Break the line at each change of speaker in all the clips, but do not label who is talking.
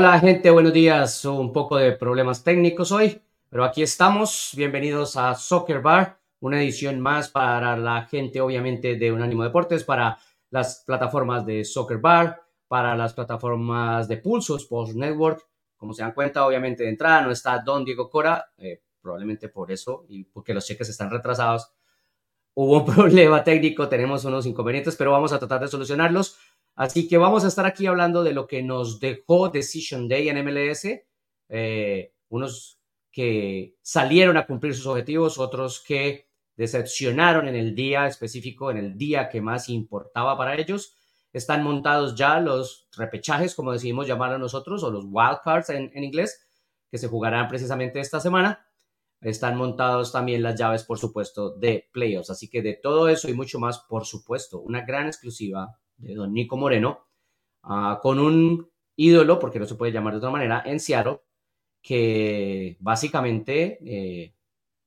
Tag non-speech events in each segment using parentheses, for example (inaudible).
Hola gente, buenos días. Un poco de problemas técnicos hoy, pero aquí estamos. Bienvenidos a Soccer Bar, una edición más para la gente obviamente de Unánimo Deportes, para las plataformas de Soccer Bar, para las plataformas de Pulso Sports Network. Como se dan cuenta, obviamente de entrada no está Don Diego Cora, eh, probablemente por eso y porque los cheques están retrasados. Hubo un (laughs) problema técnico, tenemos unos inconvenientes, pero vamos a tratar de solucionarlos. Así que vamos a estar aquí hablando de lo que nos dejó Decision Day en MLS. Eh, unos que salieron a cumplir sus objetivos, otros que decepcionaron en el día específico, en el día que más importaba para ellos. Están montados ya los repechajes, como decidimos llamarlos nosotros, o los wildcards en inglés, que se jugarán precisamente esta semana. Están montados también las llaves, por supuesto, de playoffs. Así que de todo eso y mucho más, por supuesto, una gran exclusiva de don Nico Moreno, ah, con un ídolo, porque no se puede llamar de otra manera, en Seattle, que básicamente eh,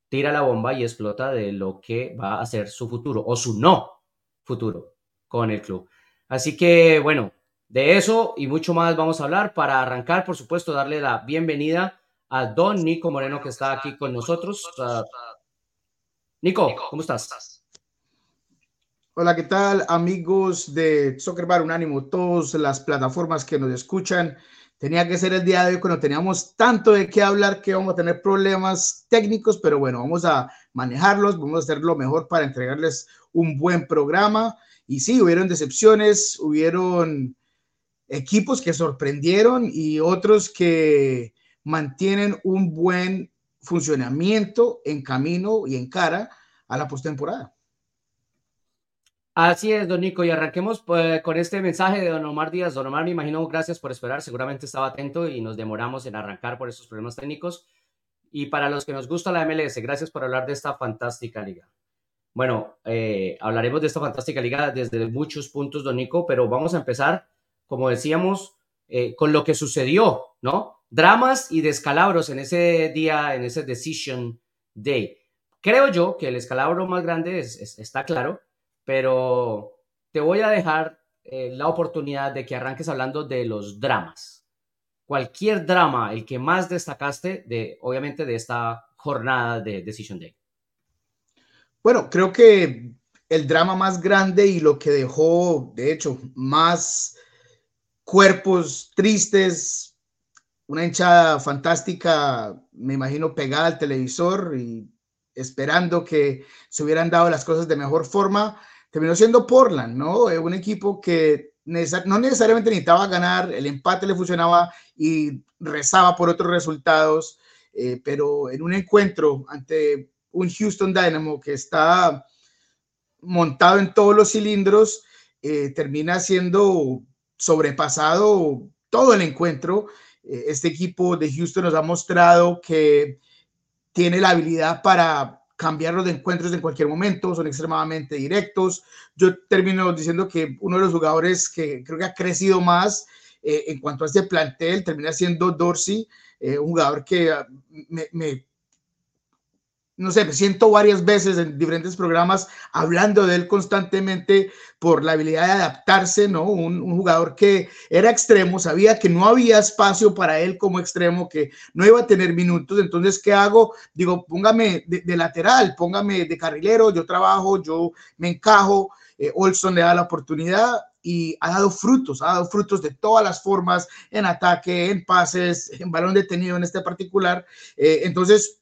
tira la bomba y explota de lo que va a ser su futuro o su no futuro con el club. Así que bueno, de eso y mucho más vamos a hablar. Para arrancar, por supuesto, darle la bienvenida a don Nico Moreno que está aquí con nosotros. Uh, Nico, ¿cómo estás?
Hola, ¿qué tal amigos de Soccer Bar Unánimo? Todas las plataformas que nos escuchan. Tenía que ser el día de hoy cuando teníamos tanto de qué hablar que vamos a tener problemas técnicos, pero bueno, vamos a manejarlos, vamos a hacer lo mejor para entregarles un buen programa. Y sí, hubieron decepciones, hubieron equipos que sorprendieron y otros que mantienen un buen funcionamiento en camino y en cara a la postemporada.
Así es, don Nico, y arranquemos pues, con este mensaje de don Omar Díaz. Don Omar, me imagino, gracias por esperar, seguramente estaba atento y nos demoramos en arrancar por estos problemas técnicos. Y para los que nos gusta la MLS, gracias por hablar de esta fantástica liga. Bueno, eh, hablaremos de esta fantástica liga desde muchos puntos, don Nico, pero vamos a empezar, como decíamos, eh, con lo que sucedió, ¿no? Dramas y descalabros en ese día, en ese Decision Day. Creo yo que el escalabro más grande está claro, pero te voy a dejar eh, la oportunidad de que arranques hablando de los dramas. Cualquier drama, el que más destacaste de, obviamente, de esta jornada de Decision Day.
Bueno, creo que el drama más grande y lo que dejó, de hecho, más cuerpos tristes, una hinchada fantástica, me imagino, pegada al televisor y esperando que se hubieran dado las cosas de mejor forma terminó siendo Portland, ¿no? Un equipo que no necesariamente necesitaba ganar, el empate le funcionaba y rezaba por otros resultados, eh, pero en un encuentro ante un Houston Dynamo que está montado en todos los cilindros, eh, termina siendo sobrepasado todo el encuentro. Eh, este equipo de Houston nos ha mostrado que tiene la habilidad para cambiarlos de encuentros en cualquier momento, son extremadamente directos. Yo termino diciendo que uno de los jugadores que creo que ha crecido más eh, en cuanto a este plantel termina siendo Dorsey, eh, un jugador que ah, me no sé, me siento varias veces en diferentes programas hablando de él constantemente por la habilidad de adaptarse, ¿no? Un, jugador que era extremo, sabía que no había espacio para él como extremo, que no iba a tener minutos, entonces, ¿qué hago? Digo, póngame de, lateral, póngame de carrilero, yo trabajo, yo me encajo, eh, Olson le da la oportunidad y ha dado frutos, ha dado frutos de todas las formas, en ataque, en pases, en balón detenido en este particular, eh, entonces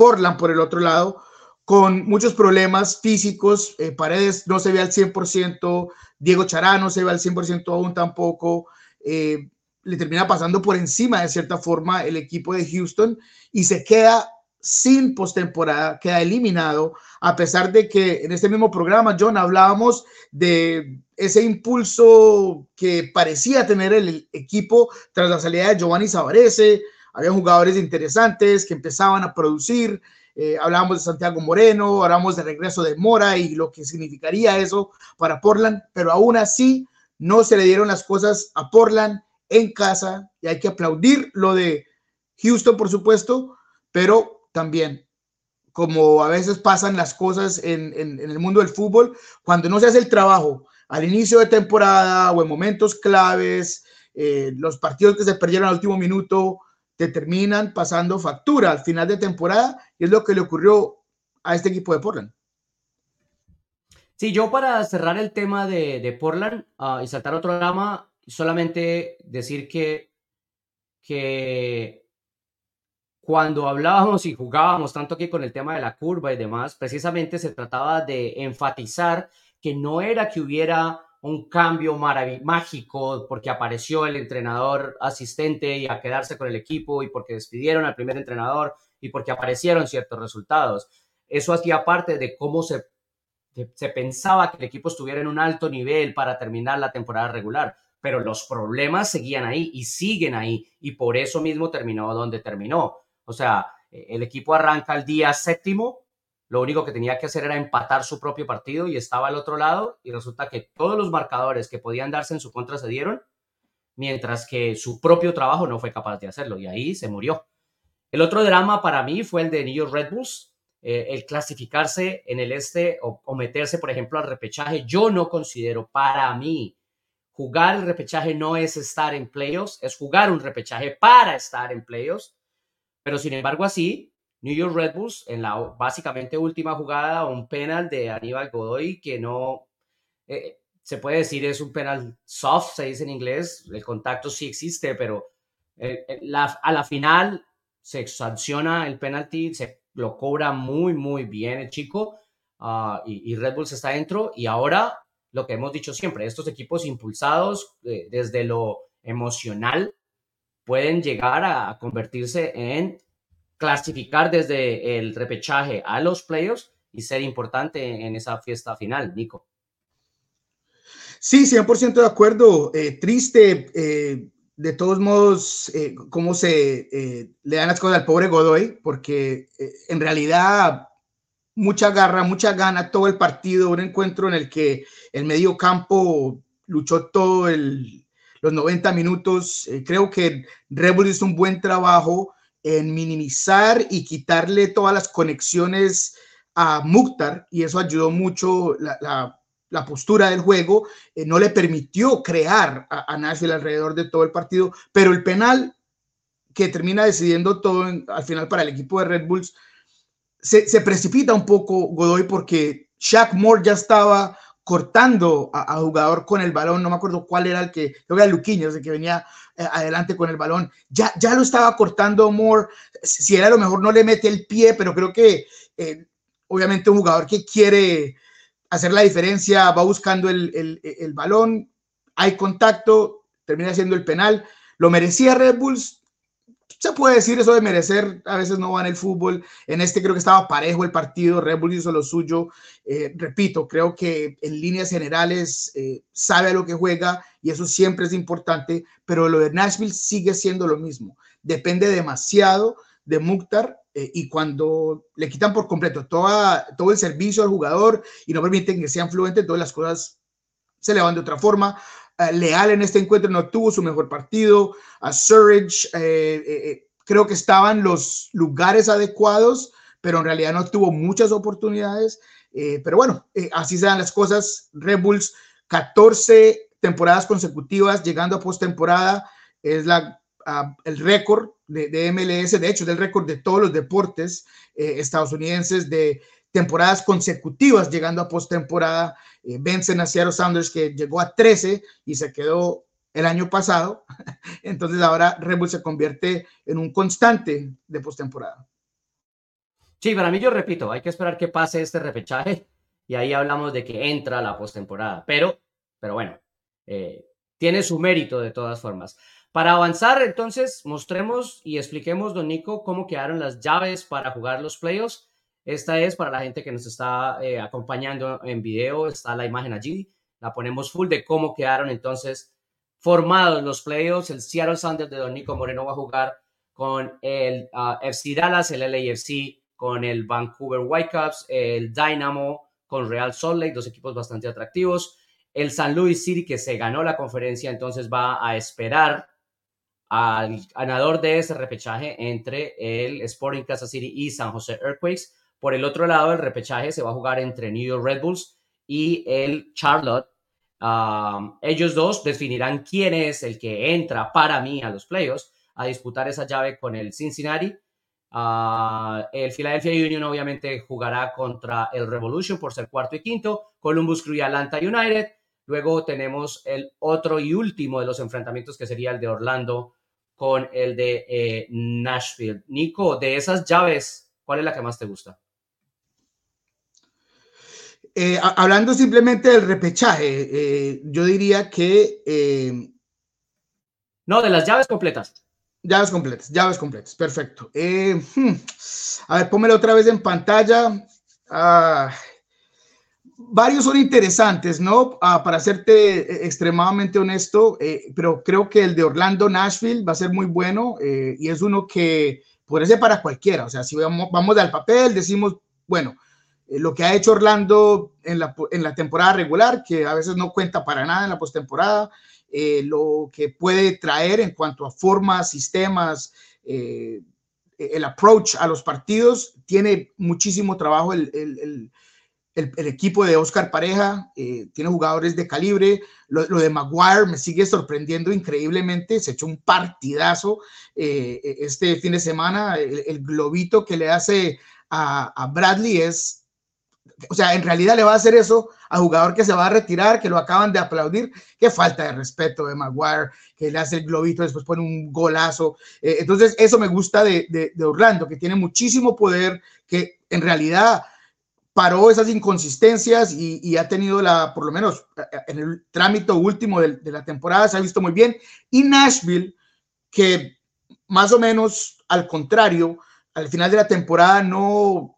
Portland, por el otro lado, con muchos problemas físicos. Eh, Paredes no se ve al 100%, Diego Chará no se ve al 100% aún tampoco. Eh, le termina pasando por encima de cierta forma el equipo de Houston y se queda sin postemporada, queda eliminado, a pesar de que en este mismo programa, John, hablábamos de ese impulso que parecía tener el equipo tras la salida de Giovanni Savarese, había jugadores interesantes que empezaban a producir. Eh, hablábamos de Santiago Moreno, hablábamos de regreso de Mora y lo que significaría eso para Portland, pero aún así no se le dieron las cosas a Portland en casa y hay que aplaudir lo de Houston, por supuesto, pero también como a veces pasan las cosas en, en, el mundo del fútbol, cuando no se hace el trabajo al inicio de temporada o en momentos claves, eh, los partidos que se perdieron al último minuto te terminan pasando factura al final de temporada y es lo que le ocurrió a este equipo de Portland.
Sí, yo para cerrar el tema de, Portland ah, y saltar otro drama, solamente decir que, que cuando hablábamos y jugábamos tanto aquí con el tema de la curva y demás, precisamente se trataba de enfatizar que no era que hubiera un cambio mágico porque apareció el entrenador asistente y a quedarse con el equipo y porque despidieron al primer entrenador y porque aparecieron ciertos resultados. Eso hacía parte de cómo se, se pensaba que el equipo estuviera en un alto nivel para terminar la temporada regular, pero los problemas seguían ahí y siguen ahí y por eso mismo terminó donde terminó. O sea, el equipo arranca el día séptimo lo único que tenía que hacer era empatar su propio partido y estaba al otro lado y resulta que todos los marcadores que podían darse en su contra se dieron, mientras que su propio trabajo no fue capaz de hacerlo y ahí se murió. El otro drama para mí fue el de New York Red Bulls, eh, el clasificarse en el este o, o meterse, por ejemplo, al repechaje. Yo no considero para mí jugar el repechaje no es estar en playoffs, es jugar un repechaje para estar en playoffs. Pero sin embargo, así, New York Red Bulls en la básicamente última jugada, un penal de Aníbal Godoy que no eh, se puede decir es un penal soft, se dice en inglés, el contacto sí existe, pero eh, eh, a la final se sanciona el penalti, se lo cobra muy, muy bien el chico ah, y, Red Bulls está dentro y ahora lo que hemos dicho siempre, estos equipos impulsados desde lo emocional pueden llegar a convertirse en clasificar desde el repechaje a los playoffs y ser importante en esa fiesta final, Nico.
Sí, 100% de acuerdo. Eh, triste, eh, de todos modos, eh, cómo se le dan las cosas al pobre Godoy, porque en realidad mucha garra, mucha gana, todo el partido, un encuentro en el que el medio campo luchó todo los 90 minutos. creo que Rebel hizo un buen trabajo en minimizar y quitarle todas las conexiones a Mukhtar y eso ayudó mucho la, postura del juego, eh, no le permitió crear a, a, Nashville alrededor de todo el partido, pero el penal que termina decidiendo todo al final para el equipo de Red Bulls, se, se, precipita un poco Godoy porque Shaq Moore ya estaba cortando a, jugador con el balón, no me acuerdo cuál era el que, creo que era Luquiños, el que venía eh, adelante con el balón, ya, ya lo estaba cortando Moore, si era lo mejor no le mete el pie, pero creo que eh, obviamente un jugador que quiere hacer la diferencia va buscando el, el, el balón, hay contacto, termina siendo el penal, lo merecía Red Bulls, se puede decir eso de merecer, a veces no va en el fútbol. En este creo que estaba parejo el partido, Red Bull hizo lo suyo. Eh, repito, creo que en líneas generales eh, sabe a lo que juega y eso siempre es importante, pero lo de Nashville sigue siendo lo mismo. Depende demasiado de Mukhtar eh, y cuando le quitan por completo toda, todo el servicio al jugador y no permiten que sean fluentes, todas las cosas se le van de otra forma. Eh, Leal en este encuentro no tuvo su mejor partido. A Surridge eh, eh, creo que estaban los lugares adecuados, pero en realidad no tuvo muchas oportunidades. pero bueno, así se dan las cosas. Red Bulls, 14 temporadas consecutivas llegando a postemporada. Es la, el récord de, de, MLS, de hecho, es el récord de todos los deportes estadounidenses de temporadas consecutivas llegando a postemporada. Eh, vencen a Seattle Sounders que llegó a 13 y se quedó el año pasado. (laughs) Entonces ahora Red se convierte en un constante de postemporada.
Sí, para mí yo repito, hay que esperar que pase este repechaje y ahí hablamos de que entra la postemporada. Pero, pero bueno, eh, tiene su mérito de todas formas. Para avanzar, entonces, mostremos y expliquemos, don Nico, cómo quedaron las llaves para jugar los playoffs esta es para la gente que nos está eh, acompañando en video, está la imagen allí, la ponemos full de cómo quedaron entonces formados los playoffs. El Seattle Sounders de Don Nico Moreno va a jugar con el ah, FC Dallas, el LAFC con el Vancouver Whitecaps, el Dynamo con Real Salt Lake, dos equipos bastante atractivos. El San Luis City, que se ganó la conferencia, entonces va a esperar al ganador de ese repechaje entre el Sporting Kansas City y San Jose Earthquakes. Por el otro lado, el repechaje se va a jugar entre New York Red Bulls y el Charlotte ellos dos definirán quién es el que entra para mí a los playoffs a disputar esa llave con el Cincinnati. Ah, el Philadelphia Union obviamente jugará contra el Revolution por ser cuarto y quinto, Columbus Crew y Atlanta United. Luego tenemos el otro y último de los enfrentamientos que sería el de Orlando con el de eh, Nashville. Nico, de esas llaves, ¿cuál es la que más te gusta?
Eh, hablando simplemente del repechaje, eh, yo diría que...
no, de las llaves completas.
Llaves completas, llaves completas, perfecto. Hmm, a ver, pónmelo otra vez en pantalla. Ah, varios son interesantes, ¿no? Ah, para serte eh, extremadamente honesto, eh, pero creo que el de Orlando-Nashville va a ser muy bueno eh, y es uno que puede ser para cualquiera. O sea, si vamos, vamos al papel, decimos, bueno, lo que ha hecho Orlando en la, en la, temporada regular, que a veces no cuenta para nada en la postemporada, lo que puede traer en cuanto a formas, sistemas, el approach a los partidos, tiene muchísimo trabajo el, el el, equipo de Oscar Pareja eh, tiene jugadores de calibre. Lo, de Maguire me sigue sorprendiendo increíblemente. Se echó un partidazo eh, este fin de semana. El, globito que le hace a, Bradley es, o sea, en realidad le va a hacer eso a jugador que se va a retirar, que lo acaban de aplaudir. Qué falta de respeto de Maguire, que le hace el globito, después pone un golazo. Eh, entonces, eso me gusta de, de Orlando, que tiene muchísimo poder, que en realidad paró esas inconsistencias y, ha tenido la, por lo menos en el trámite último de, la temporada, se ha visto muy bien. Y Nashville, que más o menos al contrario, al final de la temporada no,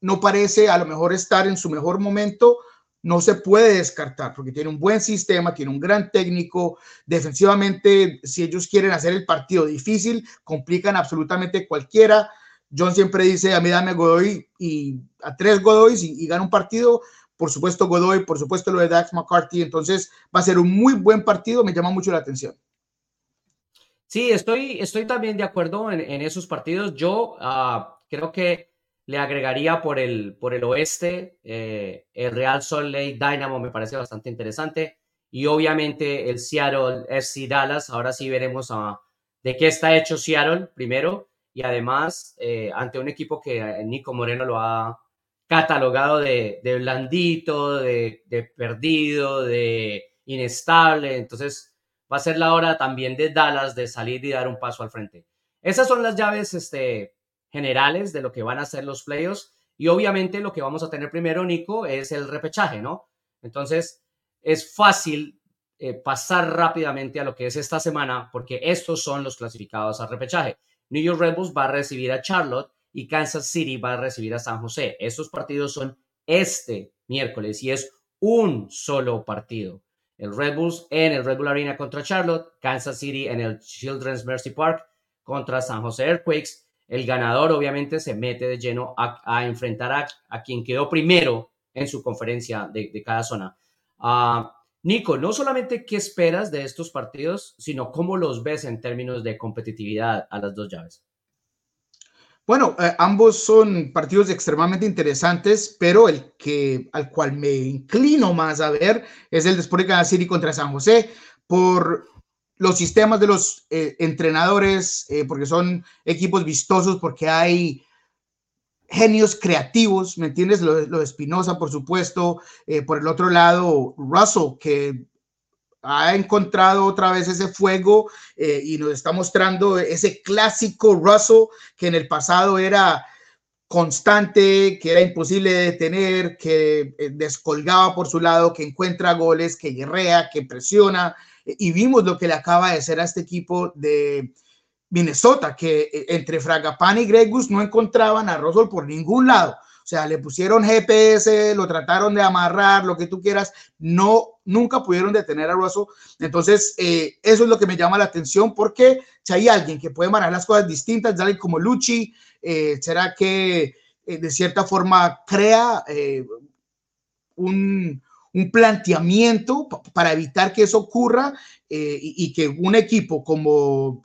no parece a lo mejor estar en su mejor momento, no se puede descartar porque tiene un buen sistema, tiene un gran técnico. Defensivamente, si ellos quieren hacer el partido difícil, complican absolutamente cualquiera. John siempre dice, a mí dame Godoy y a tres Godoy y, gana un partido. Por supuesto Godoy, por supuesto lo de Dax McCarthy. Entonces va a ser un muy buen partido, me llama mucho la atención.
Sí, estoy, estoy también de acuerdo en, esos partidos. Yo ah, creo que le agregaría por el, por el oeste eh, el Real Salt Lake Dynamo, me parece bastante interesante. Y obviamente el Seattle FC Dallas. Ahora sí veremos de qué está hecho Seattle primero y además eh, ante un equipo que eh, Nico Moreno lo ha catalogado de, blandito, de, perdido, de inestable. Entonces va a ser la hora también de Dallas de salir y dar un paso al frente. Esas son las llaves este, generales de lo que van a ser los playoffs. Y obviamente lo que vamos a tener primero, Nico, es el repechaje, ¿no? Entonces es fácil eh, pasar rápidamente a lo que es esta semana porque estos son los clasificados al repechaje. New York Red Bulls va a recibir a Charlotte y Kansas City va a recibir a San José. Estos partidos son este miércoles y es un solo partido. El Red Bulls en el Red Bull Arena contra Charlotte, Kansas City en el Children's Mercy Park contra San José Earthquakes. El ganador obviamente se mete de lleno a, enfrentar a, quien quedó primero en su conferencia de, cada zona. Ah, Nico, no solamente qué esperas de estos partidos, sino cómo los ves en términos de competitividad a las dos llaves.
Bueno, eh, ambos son partidos extremadamente interesantes, pero el que al cual me inclino más a ver es el de Sport Kansas City contra San José por los sistemas de los eh, entrenadores, eh, porque son equipos vistosos, porque hay genios creativos, ¿me entiendes? Lo, de Espinosa, por supuesto. Eh, por el otro lado, Russell, que ha encontrado otra vez ese fuego y nos está mostrando ese clásico Russell que en el pasado era constante, que era imposible de detener, que descolgaba por su lado, que encuentra goles, que guerrea, que presiona. Y vimos lo que le acaba de hacer a este equipo de, Minnesota, que eh, entre Fragapán y Gregus no encontraban a Russell por ningún lado. O sea, le pusieron GPS, lo trataron de amarrar, lo que tú quieras, no, nunca pudieron detener a Russell. Entonces, eh, eso es lo que me llama la atención, porque si hay alguien que puede manejar las cosas distintas, alguien como Luchi, eh, será que de cierta forma crea un, un, planteamiento para evitar que eso ocurra y, y, que un equipo como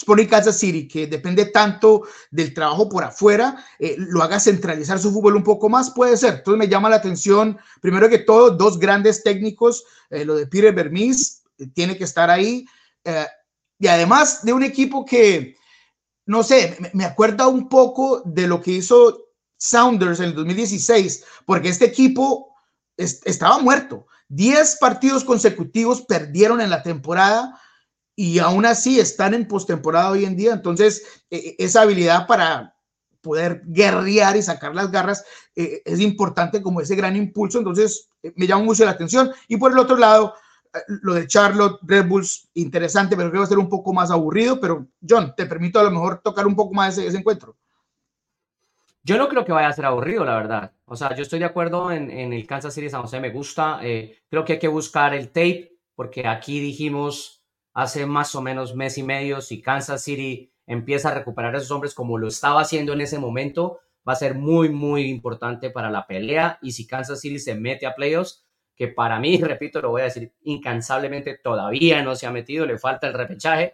Sporting Kansas City, que depende tanto del trabajo por afuera, eh, lo haga centralizar su fútbol un poco más, puede ser. Entonces me llama la atención, primero que todo, dos grandes técnicos, eh, lo de Peter Vermis, eh, tiene que estar ahí, y además de un equipo que, no sé, me, acuerda un poco de lo que hizo Sounders en el 2016, porque este equipo estaba muerto. Diez partidos consecutivos perdieron en la temporada y aún así están en postemporada hoy en día. Entonces, e, e, esa habilidad para poder guerrear y sacar las garras e, es importante como ese gran impulso. Entonces, me llama mucho la atención. Y por el otro lado, eh, lo de Charlotte, Red Bulls, interesante, pero creo que va a ser un poco más aburrido. Pero, John, te permito a lo mejor tocar un poco más ese, ese encuentro.
Yo no creo que vaya a ser aburrido, la verdad. O sea, yo estoy de acuerdo en, en el Kansas City San Jose, me gusta. Eh, creo que hay que buscar el tape, porque aquí dijimos hace más o menos mes y medio, si Kansas City empieza a recuperar a esos hombres como lo estaba haciendo en ese momento, va a ser muy, muy importante para la pelea. Y si Kansas City se mete a playoffs, que para mí, (laughs) repito, lo voy a decir incansablemente, todavía no se ha metido, le falta el repechaje,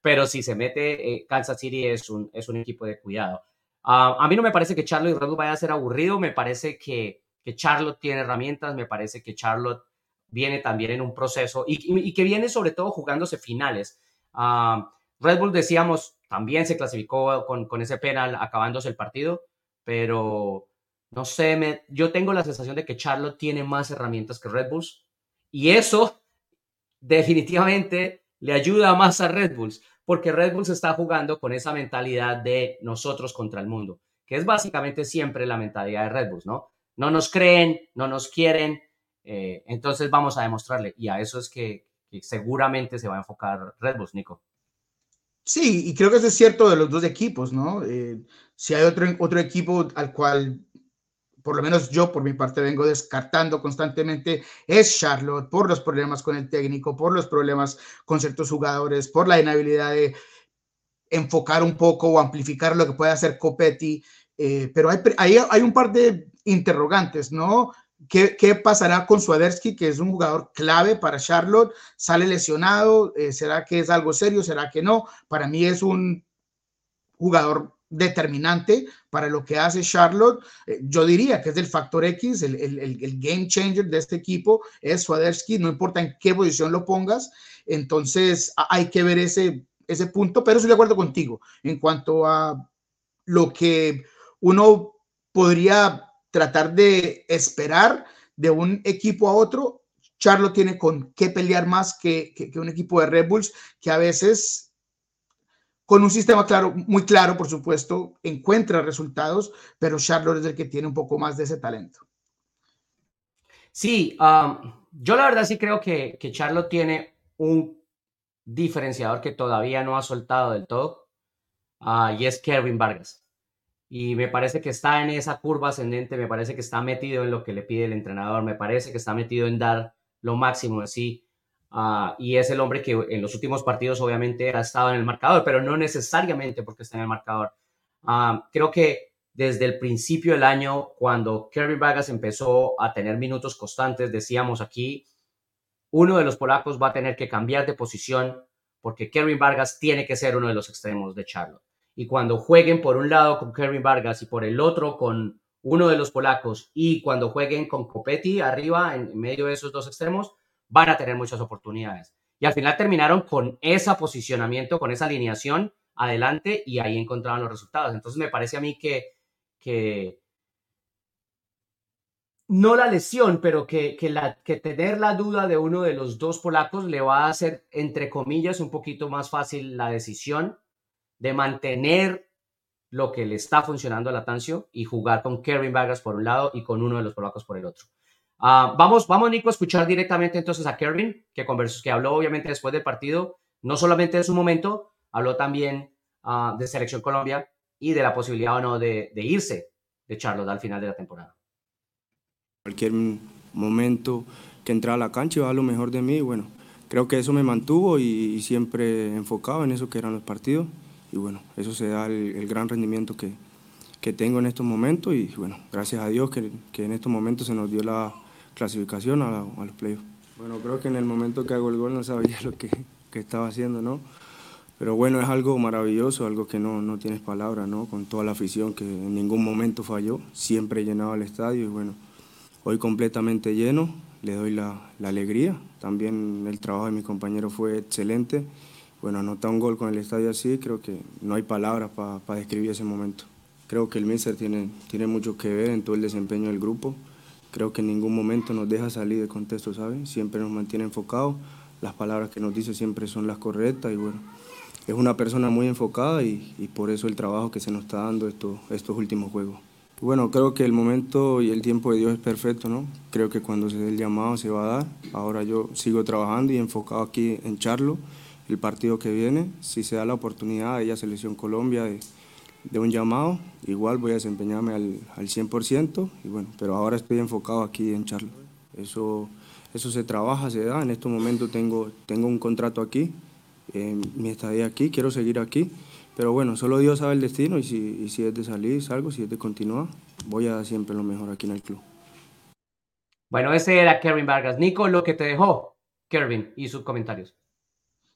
pero si se mete, eh, Kansas City es un, es un equipo de cuidado. Ah, a mí no me parece que Charlotte y Red Bull vaya a ser aburrido, me parece que, Charlotte tiene herramientas, me parece que Charlotte viene también en un proceso y, que viene sobre todo jugándose finales. Ah, Red Bull, decíamos, también se clasificó con, ese penal acabándose el partido, pero no sé, yo tengo la sensación de que Charlotte tiene más herramientas que Red Bulls y eso (laughs) definitivamente le ayuda más a Red Bulls, porque Red Bulls está jugando con esa mentalidad de nosotros contra el mundo, que es básicamente siempre la mentalidad de Red Bulls, ¿no? No nos creen, no nos quieren, eh, entonces vamos a demostrarle y a eso es que, seguramente se va a enfocar Red Bulls, Nico.
Sí, y creo que eso es cierto de los dos equipos, ¿no? Eh, si hay otro, otro equipo al cual, por lo menos yo por mi parte vengo descartando constantemente, es Charlotte, por los problemas con el técnico, por los problemas con ciertos jugadores, por la inhabilidad de enfocar un poco o amplificar lo que puede hacer Copetti. Eh, pero hay, hay, hay, un par de interrogantes, ¿no? ¿Qué, pasará con Swadersky, que es un jugador clave para Charlotte? Sale lesionado, eh, ¿será que es algo serio? ¿Será que no? Para mí es un jugador determinante para lo que hace Charlotte. Eh, yo diría que es el factor X, el, el, game changer de este equipo es Swadersky, no importa en qué posición lo pongas. Entonces hay que ver ese, ese punto, pero estoy de acuerdo contigo en cuanto a lo que uno podría tratar de esperar de un equipo a otro. Charlo tiene con qué pelear más que, un equipo de Red Bulls, que a veces con un sistema claro, muy claro, por supuesto, encuentra resultados, pero Charlotte es el que tiene un poco más de ese talento.
Sí, um, yo la verdad sí creo que, que Charlotte tiene un diferenciador que todavía no ha soltado del todo, uh, y es Kevin Vargas y me parece que está en esa curva ascendente, me parece que está metido en lo que le pide el entrenador, me parece que está metido en dar lo máximo de sí. Ah, y es el hombre que en los últimos partidos obviamente ha estado en el marcador, pero no necesariamente porque está en el marcador. Ah, creo que desde el principio del año, cuando Kirby Vargas empezó a tener minutos constantes, decíamos aquí, uno de los polacos va a tener que cambiar de posición porque Kevin Vargas tiene que ser uno de los extremos de Charlotte y cuando jueguen por un lado con Kevin Vargas y por el otro con uno de los polacos y cuando jueguen con Copetti arriba en medio de esos dos extremos, van a tener muchas oportunidades. Y al final terminaron con ese posicionamiento, con esa alineación adelante y ahí encontraron los resultados. Entonces me parece a mí que, que no la lesión, pero que, que, la, que tener la duda de uno de los dos polacos le va a hacer, entre comillas, un poquito más fácil la decisión de mantener lo que le está funcionando a Latancio y jugar con Kevin Vargas por un lado y con uno de los polacos por el otro. Ah, vamos, vamos, Nico, a escuchar directamente entonces a Kevin, que, conversó, que habló obviamente después del partido, no solamente de su momento, habló también uh, de Selección Colombia y de la posibilidad o no de, de irse de Charlotte al final de la temporada.
Cualquier momento que entrara a la cancha iba a lo mejor de mí, bueno, creo que eso me mantuvo y, y siempre enfocado en eso que eran los partidos y bueno, eso se da el, gran rendimiento que, que, tengo en estos momentos y bueno, gracias a Dios que, que en estos momentos se nos dio la clasificación a, los playoffs. Bueno, creo que en el momento que hago el gol no sabía (laughs) lo que, que estaba haciendo, ¿no? pero bueno, es algo maravilloso, algo que no, no tienes palabras, ¿no? Con toda la afición que en ningún momento falló, siempre llenaba el estadio y bueno, hoy completamente lleno, le doy la, la alegría. También el trabajo de mi compañero fue excelente. Bueno, anotar un gol con el estadio así, creo que no hay palabras para describir ese momento. Creo que el míster tiene, tiene mucho que ver en todo el desempeño del grupo. Creo que en ningún momento nos deja salir de contexto, ¿saben? Siempre nos mantiene enfocados. Las palabras que nos dice siempre son las correctas y bueno, es una persona muy enfocada y, y por eso el trabajo que se nos está dando estos, estos últimos juegos. Bueno, creo que el momento y el tiempo de Dios es perfecto, ¿no? Creo que cuando se dé el llamado se va a dar. Ahora yo sigo trabajando y enfocado aquí en Charlo el partido que viene. Si se da la oportunidad de ella Selección Colombia de, de, un llamado, igual voy a desempeñarme al, al 100%, y bueno, pero ahora estoy enfocado aquí en Charlo. Eso, eso se trabaja, se da. En estos momentos tengo, tengo un contrato aquí, eh, mi estadía aquí, quiero seguir aquí. Pero bueno, solo Dios sabe el destino y si, y si es de salir, salgo, si es de continuar, voy a dar siempre lo mejor aquí en el club.
Bueno, ese era Kevin Vargas. Nico, lo que te dejó Kevin y sus comentarios.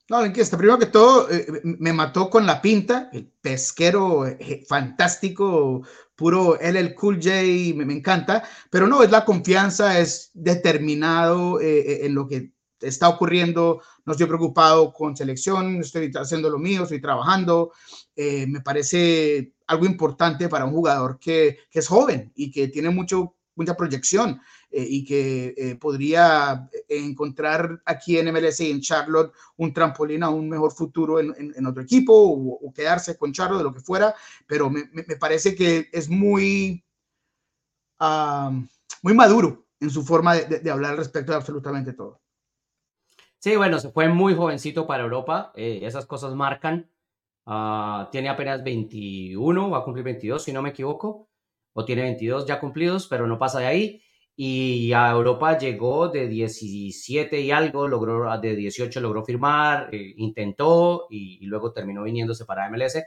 No, está primero que todo, eh, me mató con la pinta, el pesquero eh, fantástico, puro LL Cool J, me, encanta, pero no, es la confianza, es determinado eh, en lo que está ocurriendo, no estoy preocupado con selección, estoy haciendo lo mío, estoy trabajando, me parece algo importante para un jugador que, que es joven y que tiene mucho, mucha proyección eh, y que eh, podría encontrar aquí en MLS y en Charlotte un trampolín a un mejor futuro en, otro equipo o, o, quedarse con Charlotte, lo que fuera, pero me, parece que es muy, uh, muy maduro en su forma de, de, de hablar respecto de absolutamente todo.
Sí, bueno, se fue muy jovencito para Europa. Eh, esas cosas marcan. Uh, tiene apenas 21, va a cumplir 22, si no me equivoco. O tiene 22 ya cumplidos, pero no pasa de ahí. Y a Europa llegó de 17 y algo, logró de 18 logró firmar, eh, intentó y, luego terminó viniéndose para MLS.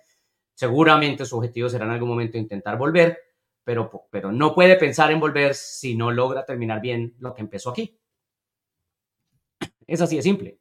Seguramente su objetivo será en algún momento intentar volver, pero, pero no puede pensar en volver si no logra terminar bien lo que empezó aquí. Es así de simple.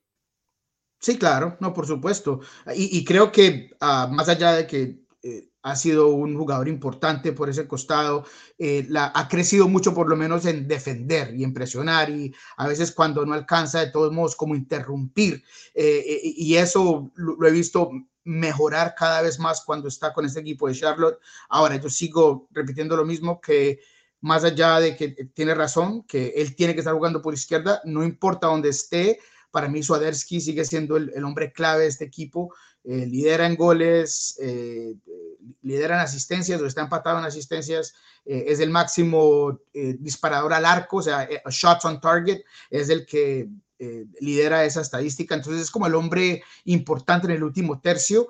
Sí, claro, no, por supuesto. Y, creo que uh, más allá de que eh, ha sido un jugador importante por ese costado, eh, la, ha crecido mucho por lo menos en defender y en presionar y a veces cuando no alcanza de todos modos como interrumpir. Eh, y eso lo, lo he visto mejorar cada vez más cuando está con este equipo de Charlotte. Ahora, yo sigo repitiendo lo mismo que más allá de que tiene razón, que él tiene que estar jugando por izquierda, no importa dónde esté, para mí Swadersky sigue siendo el, el hombre clave de este equipo, eh, lidera en goles, eh, lidera en asistencias, o está empatado en asistencias, eh, es el máximo disparador al arco, o sea, shots on target, es el que lidera esa estadística, entonces es como el hombre importante en el último tercio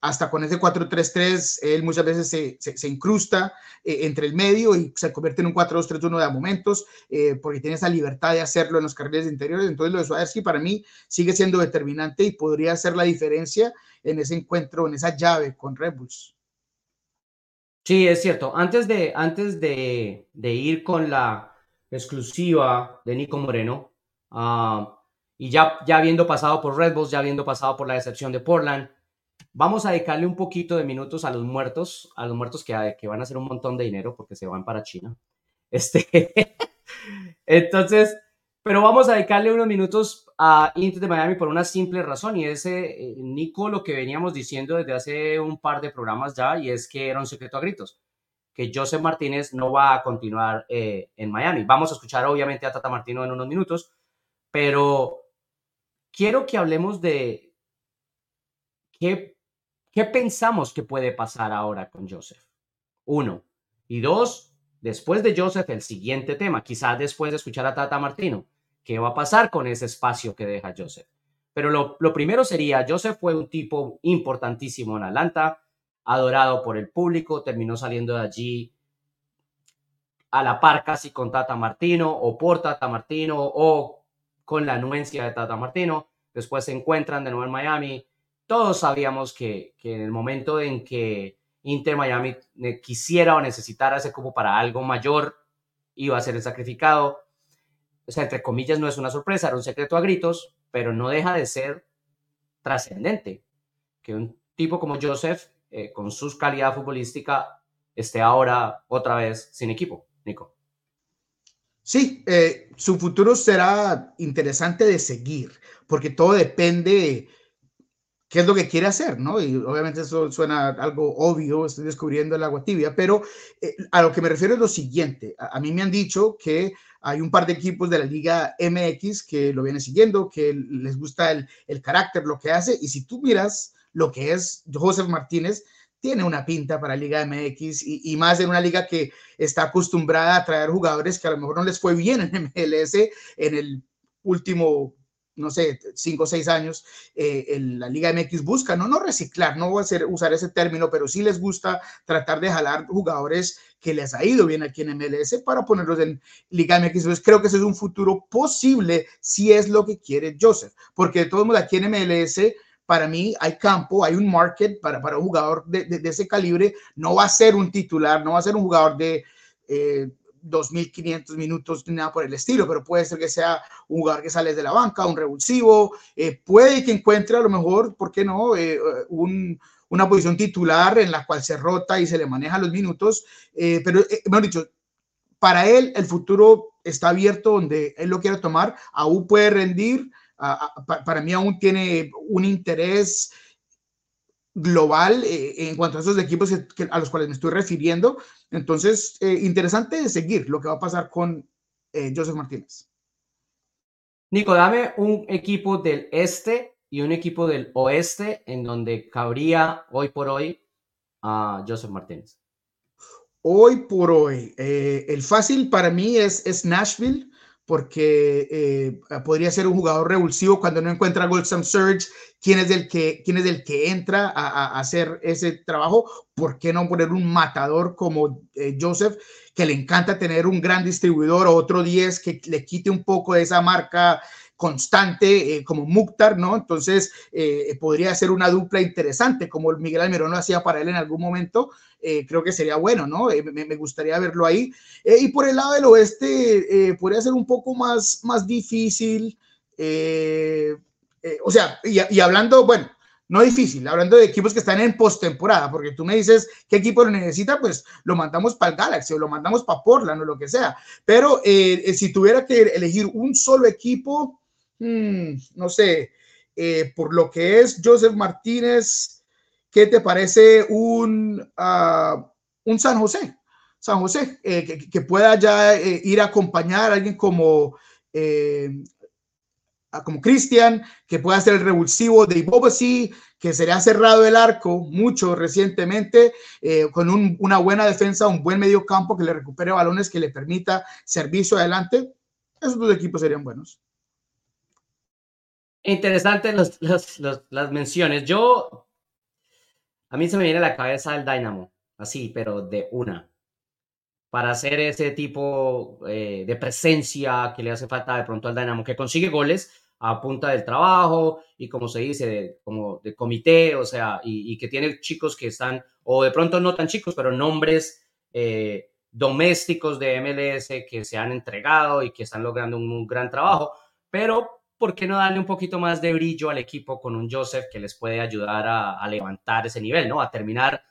hasta con ese 4-3-3, él muchas veces se, se, se incrusta eh, entre el medio y se convierte en un 4-2-3-1 de momentos, eh, porque tiene esa libertad de hacerlo en los carriles interiores. Entonces, lo de Swadersky para mí sigue siendo determinante y podría hacer la diferencia en ese encuentro, en esa llave con Red Bulls.
Sí, es cierto. Antes de, antes de, de ir con la exclusiva de Nico Moreno, uh, y ya, ya habiendo pasado por Red Bulls, ya habiendo pasado por la decepción de Portland, Vamos a dedicarle un poquito de minutos a los muertos, a los muertos que, que van a hacer un montón de dinero porque se van para China. (laughs) Este, entonces, pero vamos a dedicarle unos minutos a Inter de Miami por una simple razón y es, eh, Nico, lo que veníamos diciendo desde hace un par de programas ya y es que era un secreto a gritos, que Joseph Martínez no va a continuar eh, en Miami. Vamos a escuchar obviamente a Tata Martino en unos minutos, pero quiero que hablemos de qué ¿Qué pensamos que puede pasar ahora con Joseph? Uno. Y dos, después de Joseph, el siguiente tema, quizás después de escuchar a Tata Martino, ¿qué va a pasar con ese espacio que deja Joseph? Pero lo, lo primero sería, Joseph fue un tipo importantísimo en Atlanta, adorado por el público, terminó saliendo de allí a la par casi con Tata Martino o por Tata Martino o con la anuencia de Tata Martino. Después se encuentran de nuevo en Miami, todos sabíamos que, que, en el momento en que Inter Miami quisiera o necesitara ese cupo para algo mayor, iba a ser el sacrificado. O sea, entre comillas, no es una sorpresa, era un secreto a gritos, pero no deja de ser trascendente que un tipo como Joseph, eh, con su calidad futbolística, esté ahora otra vez sin equipo, Nico.
Sí, eh, su futuro será interesante de seguir, porque todo depende qué es lo que quiere hacer, ¿no? Y obviamente eso suena algo obvio, estoy descubriendo el agua tibia, pero eh, a lo que me refiero es lo siguiente. A, mí me han dicho que hay un par de equipos de la Liga MX que lo vienen siguiendo, que les gusta el, el carácter, lo que hace, y si tú miras lo que es Joseph Martínez, tiene una pinta para Liga MX y, y, más en una liga que está acostumbrada a traer jugadores que a lo mejor no les fue bien en MLS en el último no sé, cinco o seis años, eh, en la Liga MX busca, no, no reciclar, no voy a hacer, usar ese término, pero sí les gusta tratar de jalar jugadores que les ha ido bien aquí en MLS para ponerlos en Liga MX. Entonces creo que ese es un futuro posible si es lo que quiere Joseph, porque de todos modos aquí en MLS para mí hay campo, hay un market para, para un jugador de, de, ese calibre. No va a ser un titular, no va a ser un jugador de eh, 2.500 minutos nada por el estilo, pero puede ser que sea un jugador que sale de la banca, un revulsivo, eh, puede que encuentre a lo mejor, ¿por qué no? Eh, un, una posición titular en la cual se rota y se le maneja los minutos, eh, pero, eh, mejor dicho, para él el futuro está abierto donde él lo quiere tomar, aún puede rendir para mí aún tiene un interés global eh, en cuanto a esos equipos a los cuales me estoy refiriendo. Entonces, eh, interesante de seguir lo que va a pasar con eh, Joseph Martínez.
Nico, dame un equipo del este y un equipo del oeste en donde cabría hoy por hoy a Joseph Martínez.
Hoy por hoy, el fácil para mí es, es Nashville porque eh, podría ser un jugador revulsivo cuando no encuentra Goldstone Surge, quién es el que, quién es el que entra a, hacer ese trabajo, ¿por qué no poner un matador como eh, Joseph, que le encanta tener un gran distribuidor o otro 10 que le quite un poco de esa marca constante eh, como Mukhtar, ¿no? Entonces podría ser una dupla interesante como Miguel Almirón lo hacía para él en algún momento. Eh, creo que sería bueno, ¿no? Me, me, gustaría verlo ahí. y por el lado del oeste podría ser un poco más, más difícil. o sea, y, y hablando, bueno, no difícil, hablando de equipos que están en postemporada, porque tú me dices qué equipo lo necesita, pues lo mandamos para el Galaxy o lo mandamos para Portland o lo que sea. Pero eh, si tuviera que elegir un solo equipo, Hmm, no sé, eh, por lo que es Joseph Martínez, ¿qué te parece un, uh, un San José? San José, eh, que, pueda ya eh, ir a acompañar a alguien como, como Cristian, que pueda ser el revulsivo de Ibobasi, que se le ha cerrado el arco mucho recientemente, con un, una buena defensa, un buen medio campo que le recupere balones, que le permita servicio adelante. Esos dos equipos serían buenos.
Interesante los, los, las menciones. Yo, a mí se me viene a la cabeza el Dynamo, así, pero de una. Para hacer ese tipo eh, de presencia que le hace falta de pronto al Dynamo, que consigue goles a punta del trabajo y como se dice, como de comité, o sea, y, que tiene chicos que están, o de pronto no tan chicos, pero nombres eh, domésticos de MLS que se han entregado y que están logrando un gran trabajo, pero ¿por qué no darle un poquito más de brillo al equipo con un Joseph que les puede ayudar a, levantar ese nivel, ¿no? A terminar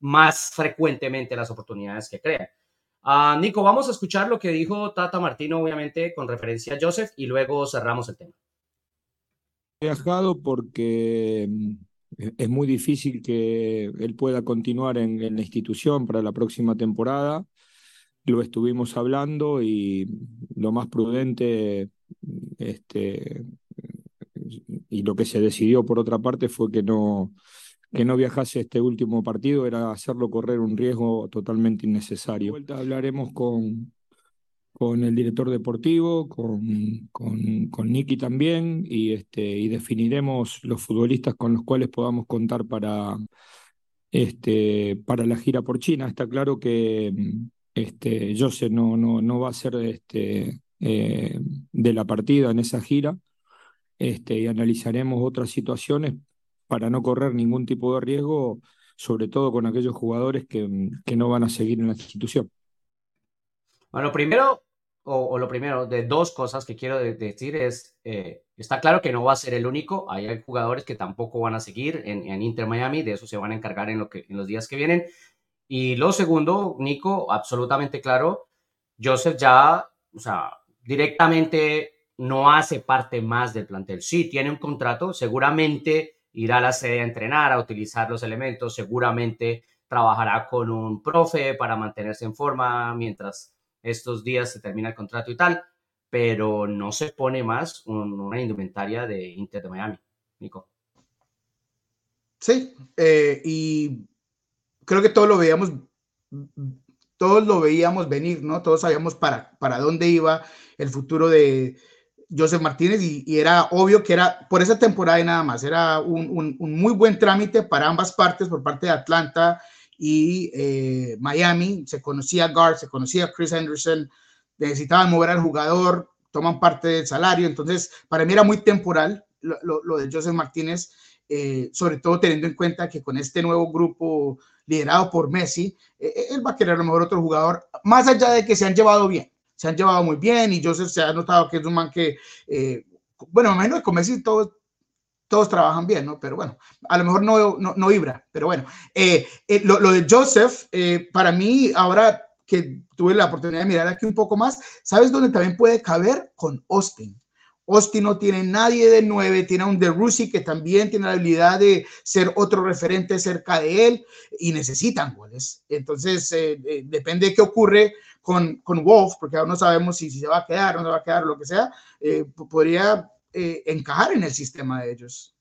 más frecuentemente las oportunidades que crean. Uh, Nico, vamos a escuchar lo que dijo Tata Martino, obviamente, con referencia a Joseph, y luego cerramos el tema.
Viajado porque mm, es muy difícil que él pueda continuar en, en, la institución para la próxima temporada. Lo estuvimos hablando y lo más prudente este, y lo que se decidió por otra parte fue que no, que no viajase este último partido, era hacerlo correr un riesgo totalmente innecesario. vuelta hablaremos con, con el director deportivo, con, con, con Nicky también, y, este, y definiremos los futbolistas con los cuales podamos contar para, este, para la gira por China. Está claro que este, Jose no, no, no va a ser este, eh, de la partida en esa gira este, y analizaremos otras situaciones para no correr ningún tipo de riesgo, sobre todo con aquellos jugadores que, que no van a seguir en la institución.
Bueno, primero, o, lo primero, de dos cosas que quiero decir es, eh, está claro que no va a ser el único, hay jugadores que tampoco van a seguir en, Inter Miami, de eso se van a encargar en, lo que, en los días que vienen. Y lo segundo, Nico, absolutamente claro, Joseph ya, o sea, directamente no hace parte más del plantel. Sí, tiene un contrato, seguramente irá a la sede a entrenar, a utilizar los elementos, seguramente trabajará con un profe para mantenerse en forma mientras estos días se termina el contrato y tal, pero no se pone más una indumentaria de Inter de Miami, Nico.
Sí, eh, y creo que todos lo veíamos, todos lo veíamos venir, ¿no? Todos sabíamos para, para dónde iba el futuro de Joseph Martínez y, era obvio que era por esa temporada y nada más, era un, un, muy buen trámite para ambas partes, por parte de Atlanta y eh, Miami, se conocía Guard, se conocía Chris Henderson, necesitaban mover al jugador, toman parte del salario, entonces para mí era muy temporal lo, de Joseph Martínez, eh, sobre todo teniendo en cuenta que con este nuevo grupo liderado por Messi, eh, él va a querer a lo mejor otro jugador, más allá de que se han llevado bien, se han llevado muy bien y Joseph se ha notado que es un man que, bueno, menos con Messi todo, todos trabajan bien, ¿no? Pero bueno, a lo mejor no, no, vibra, pero bueno. Eh, eh, lo, de Joseph, eh, para mí, ahora que tuve la oportunidad de mirar aquí un poco más, ¿sabes dónde también puede caber? Con Austin. Austin no tiene nadie de nueve, tiene a un De Rusi que también tiene la habilidad de ser otro referente cerca de él y necesitan goles. Entonces, depende de qué ocurre con, con Wolf, porque aún no sabemos si, si, se va a quedar o no va a quedar lo que sea, podría eh, encajar en el sistema de ellos.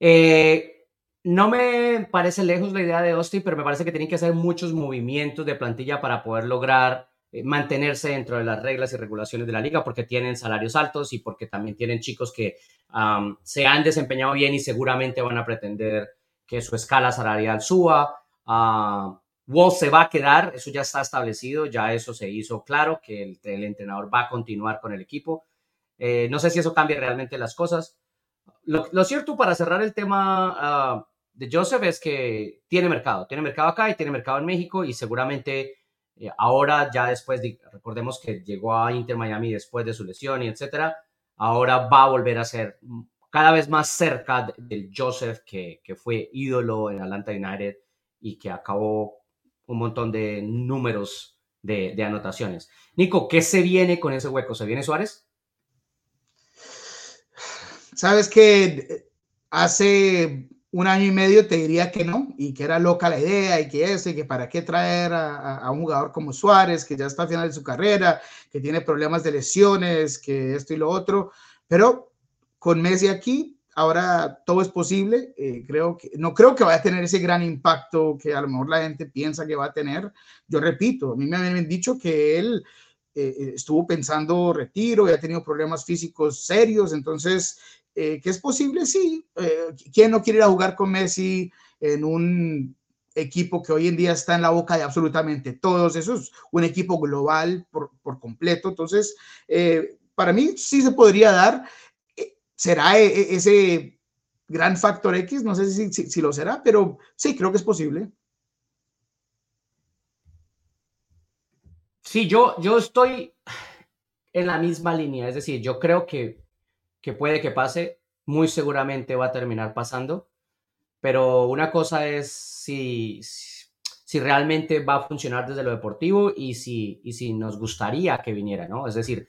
Eh, no me parece lejos la idea de Austin, pero me parece que tienen que hacer muchos movimientos de plantilla para poder lograr eh, mantenerse dentro de las reglas y regulaciones de la liga, porque tienen salarios altos y porque también tienen chicos que se han desempeñado bien y seguramente van a pretender que su escala salarial suba. Uh, Wolf se va a quedar, eso ya está establecido, ya eso se hizo claro, que el entrenador va a continuar con el equipo. Eh, no sé si eso cambia realmente las cosas. Lo, cierto para cerrar el tema ah, de Joseph es que tiene mercado, tiene mercado acá y tiene mercado en México y seguramente eh, ahora ya después, de, recordemos que llegó a Inter Miami después de su lesión y etcétera, ahora va a volver a ser cada vez más cerca del Joseph que, fue ídolo en Atlanta United y que acabó un montón de números de, de anotaciones. Nico, ¿qué se viene con ese hueco? ¿Se viene Suárez?
Sabes que hace un año y medio te diría que no y que era loca la idea y que eso y que para qué traer a, un jugador como Suárez que ya está al final de su carrera, que tiene problemas de lesiones, que esto y lo otro, pero con Messi aquí ahora todo es posible. Eh, creo que no creo que vaya a tener ese gran impacto que a lo mejor la gente piensa que va a tener. Yo repito, a mí me habían dicho que él eh, estuvo pensando retiro y ha tenido problemas físicos serios, entonces eh, que es posible, sí. Eh, ¿Quién no quiere ir a jugar con Messi en un equipo que hoy en día está en la boca de absolutamente todos? Eso es un equipo global por, por completo. Entonces, eh, para mí sí se podría dar. ¿Será ese gran factor X? No sé si, si, si lo será, pero sí, creo que es posible.
Sí, yo, yo estoy en la misma línea, es decir, yo creo que que puede que pase, muy seguramente va a terminar pasando, pero una cosa es si, si realmente va a funcionar desde lo deportivo y si, y si nos gustaría que viniera, ¿no? Es decir,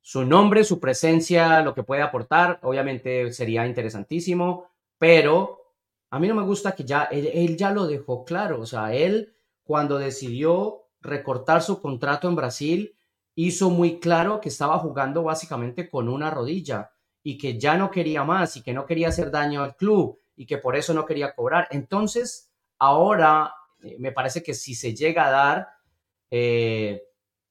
su nombre, su presencia, lo que puede aportar, obviamente sería interesantísimo, pero a mí no me gusta que ya, él, ya lo dejó claro, o sea, él cuando decidió recortar su contrato en Brasil, hizo muy claro que estaba jugando básicamente con una rodilla y que ya no quería más y que no quería hacer daño al club y que por eso no quería cobrar. Entonces, ahora eh, me parece que si se llega a dar, eh,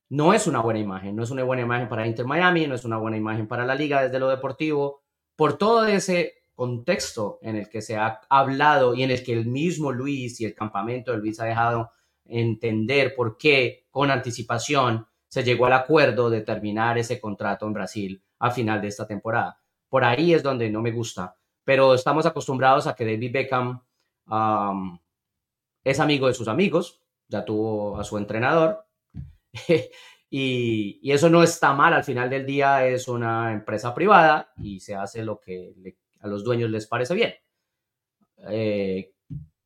no es una buena imagen, no es una buena imagen para Inter Miami, no es una buena imagen para la liga desde lo deportivo, por todo ese contexto en el que se ha hablado y en el que el mismo Luis y el campamento de Luis ha dejado entender por qué con anticipación se llegó al acuerdo de terminar ese contrato en Brasil a final de esta temporada. Por ahí es donde no me gusta, pero estamos acostumbrados a que David Beckham es amigo de sus amigos, ya tuvo a su entrenador (laughs) Y, eso no está mal, al final del día es una empresa privada y se hace lo que a los dueños les parece bien. Eh,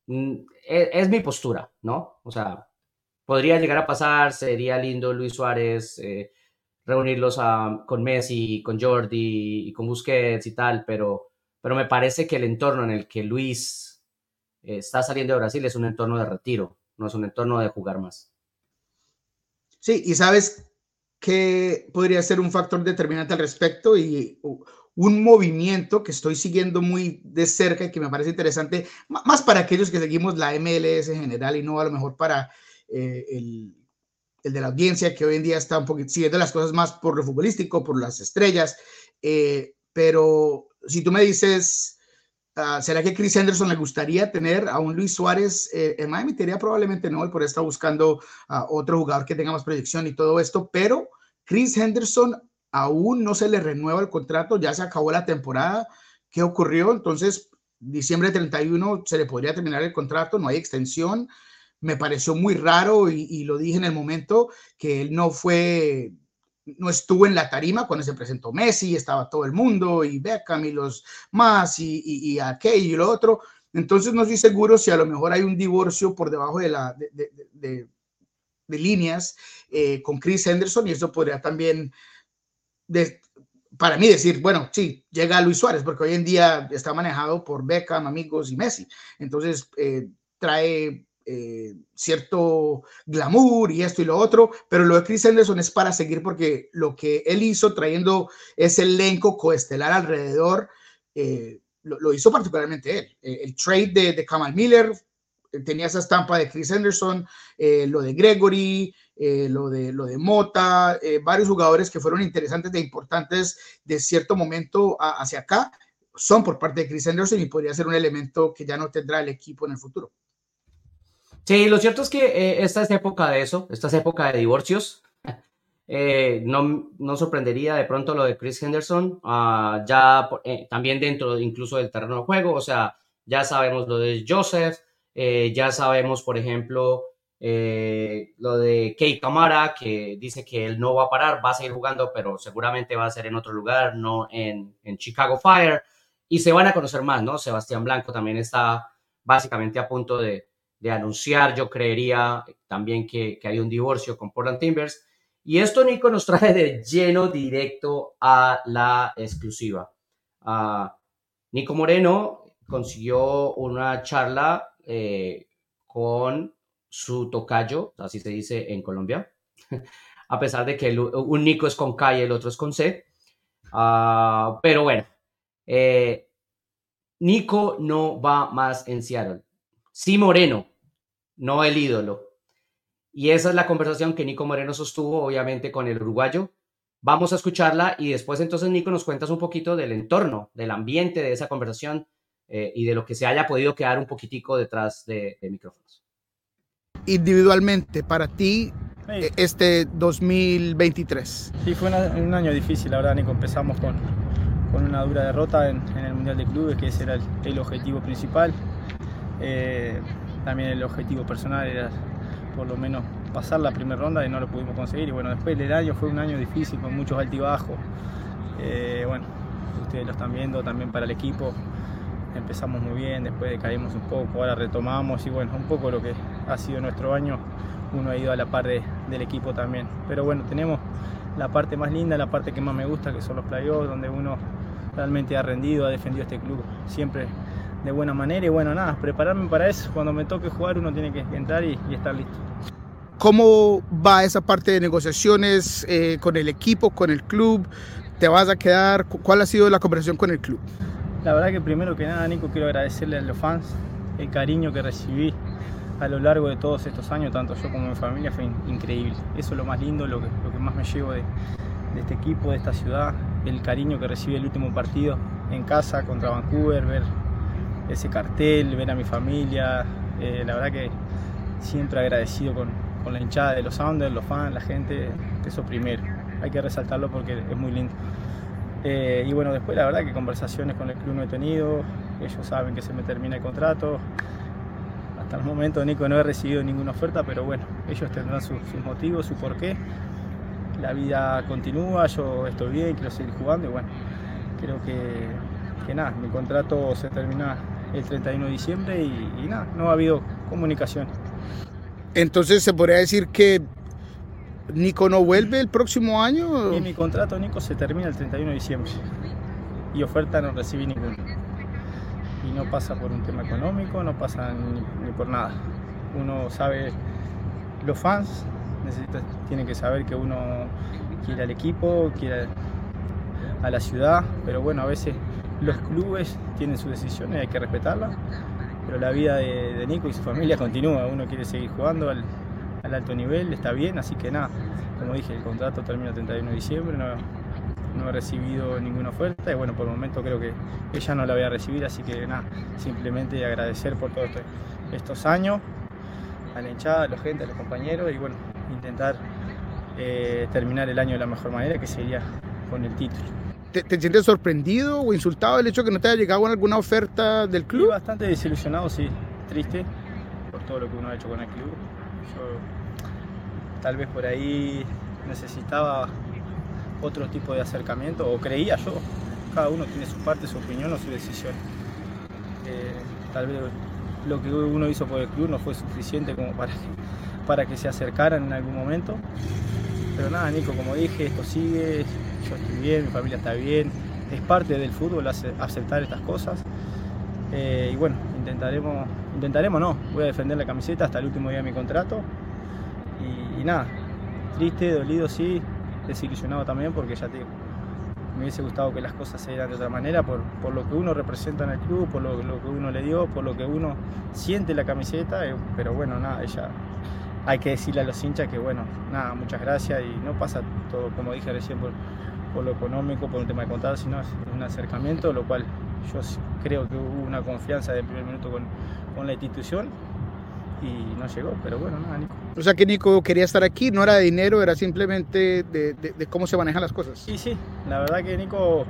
mm, es, es, mi postura, ¿no? O sea, podría llegar a pasar, sería lindo Luis Suárez eh, reunirlos a, con Messi, con Jordi y con Busquets y tal, pero, pero me parece que el entorno en el que Luis eh, está saliendo de Brasil es un entorno de retiro, no es un entorno de jugar más.
Sí, y sabes que podría ser un factor determinante al respecto y un movimiento que estoy siguiendo muy de cerca y que me parece interesante, más para aquellos que seguimos la MLS en general y no a lo mejor para eh, el, el, de la audiencia que hoy en día está un poquito siguiendo las cosas más por lo futbolístico, por las estrellas, eh, pero si tú me dices Ah, ¿Será que Chris Henderson le gustaría tener a un Luis Suárez eh, en Miami? Te probablemente no, él por estar buscando a otro jugador que tenga más proyección y todo esto, pero Chris Henderson aún no se le renueva el contrato, ya se acabó la temporada. ¿Qué ocurrió? Entonces, diciembre 31 se le podría terminar el contrato, no hay extensión. Me pareció muy raro y, lo dije en el momento que él no fue no estuvo en la tarima cuando se presentó Messi, estaba todo el mundo y Beckham y los más y, y, y aquello y lo otro. Entonces no estoy seguro si a lo mejor hay un divorcio por debajo de, la, de, de, de líneas eh, con Chris Henderson y eso podría también, para mí, decir, bueno, sí, llega Luis Suárez, porque hoy en día está manejado por Beckham, amigos y Messi. Entonces eh, trae eh, cierto glamour y esto y lo otro, pero lo de Chris Henderson es para seguir porque lo que él hizo trayendo ese elenco coestelar alrededor, eh, lo, hizo particularmente él. Eh, el trade de, Kamal Miller tenía esa estampa de Chris Henderson, eh, lo de Gregory, lo, de, lo de Mota, varios jugadores que fueron interesantes e importantes de cierto momento hacia acá son por parte de Chris Henderson y podría ser un elemento que ya no tendrá el equipo en el futuro.
Sí, lo cierto es que eh, esta es época de eso, esta es época de divorcios. (laughs) Eh, no, no, sorprendería de pronto lo de Chris Henderson, uh, ya eh, también dentro incluso del terreno de juego, o sea, ya sabemos lo de Joseph, eh, ya sabemos, por ejemplo, eh, lo de Kei Kamara, que dice que él no va a parar, va a seguir jugando, pero seguramente va a ser en otro lugar, no en, en Chicago Fire, y se van a conocer más, ¿no? Sebastián Blanco también está básicamente a punto de, de anunciar, yo creería también que, que, hay un divorcio con Portland Timbers. Y esto, Nico, nos trae de lleno directo a la exclusiva. Uh, Nico Moreno consiguió una charla eh, con su tocayo, así se dice en Colombia, (laughs) a pesar de que un Nico es con K y el otro es con C. Uh, pero bueno, eh, Nico no va más en Seattle. Sí, Moreno, no el ídolo. Y esa es la conversación que Nico Moreno sostuvo, obviamente, con el uruguayo. Vamos a escucharla y después entonces, Nico, nos cuentas un poquito del entorno, del ambiente de esa conversación eh, y de lo que se haya podido quedar un poquitico detrás de, de micrófonos.
Individualmente, para ti, sí. este 2023.
Sí, fue una, un año difícil, la verdad, Nico. Empezamos con, con una dura derrota en, en, el Mundial de Clubes, que ese era el, el objetivo principal. Eh, también el objetivo personal era por lo menos pasar la primera ronda y no lo pudimos conseguir. Y bueno, después del año fue un año difícil con muchos altibajos. Eh, bueno, ustedes lo están viendo también para el equipo. Empezamos muy bien, después decaímos un poco, ahora retomamos y bueno, un poco lo que ha sido nuestro año, uno ha ido a la par de, del equipo también. Pero bueno, tenemos la parte más linda, la parte que más me gusta, que son los playoffs, donde uno realmente ha rendido, ha defendido este club siempre de buena manera y bueno, nada, prepararme para eso. Cuando me toque jugar uno tiene que entrar y, y estar listo.
¿Cómo va esa parte de negociaciones eh, con el equipo, con el club? ¿Te vas a quedar? ¿Cuál ha sido la conversación con el club?
La verdad que primero que nada, Nico, quiero agradecerle a los fans el cariño que recibí a lo largo de todos estos años, tanto yo como mi familia, fue in increíble. Eso es lo más lindo, lo que, lo que más me llevo de, de este equipo, de esta ciudad, el cariño que recibí el último partido en casa contra Vancouver, ver ese cartel, ver a mi familia. Eh, la verdad que siempre agradecido con, con, la hinchada de los Sounders, los fans, la gente. Eso primero. Hay que resaltarlo porque es muy lindo. Eh, y bueno, después la verdad que conversaciones con el club no he tenido. Ellos saben que se me termina el contrato. Hasta el momento, Nico, no he recibido ninguna oferta, pero bueno, ellos tendrán sus, sus motivos, su porqué. la vida continúa, yo estoy bien, quiero seguir jugando y bueno, creo que, que nada, mi contrato se termina el 31 de diciembre y, nada, no ha habido comunicación.
Entonces se podría decir que Nico no vuelve el próximo año.
Y mi contrato, Nico, se termina el 31 de diciembre y oferta no recibí ninguna. Y no pasa por un tema económico, no pasa ni, por nada. Uno sabe, los fans necesita, tienen que saber que uno quiere al equipo, quiere a la ciudad, pero bueno, a veces los clubes tienen sus decisiones, hay que respetarlas, pero la vida de, Nico y su familia continúa, uno quiere seguir jugando al, alto nivel, está bien, así que nada, como dije, el contrato termina el 31 de diciembre, no, he recibido ninguna oferta y bueno, por el momento creo que ella no la voy a recibir, así que nada, simplemente agradecer por todos estos años a la hinchada, a la gente, a los compañeros y bueno, intentar eh, terminar el año de la mejor manera, que sería con el título.
¿Te, sientes sorprendido o insultado el hecho de que no te haya llegado alguna oferta del club?
bastante desilusionado, sí, triste por todo lo que uno ha hecho con el club. Tal vez por ahí necesitaba otro tipo de acercamiento, o creía yo. Cada uno tiene su parte, su opinión o su decisión. Eh, tal vez lo que uno hizo por el club no fue suficiente como para para que se acercaran en algún momento. Pero nada, Nico, como dije, esto sigue, yo estoy bien, mi familia está bien, es parte del fútbol aceptar estas cosas. Eh, y bueno, intentaremos, intentaremos no, voy a defender la camiseta hasta el último día de mi contrato. Y, nada, triste, dolido sí, desilusionado también porque ya te me hubiese gustado que las cosas se dieran de otra manera por, lo que uno representa en el club, por lo, que uno le dio, por lo que uno siente la camiseta, eh, pero bueno, nada, ella hay que decirle a los hinchas que bueno, nada, muchas gracias y no pasa todo como dije recién por, por lo económico, por un tema de contrato, sino es un acercamiento, lo cual yo creo que hubo una confianza de primer minuto con, con la institución y no llegó, pero bueno, nada, Nico.
O sea que Nico quería estar aquí, no era de dinero, era simplemente de, de, cómo se manejan las cosas.
Sí, sí, la verdad que Nico,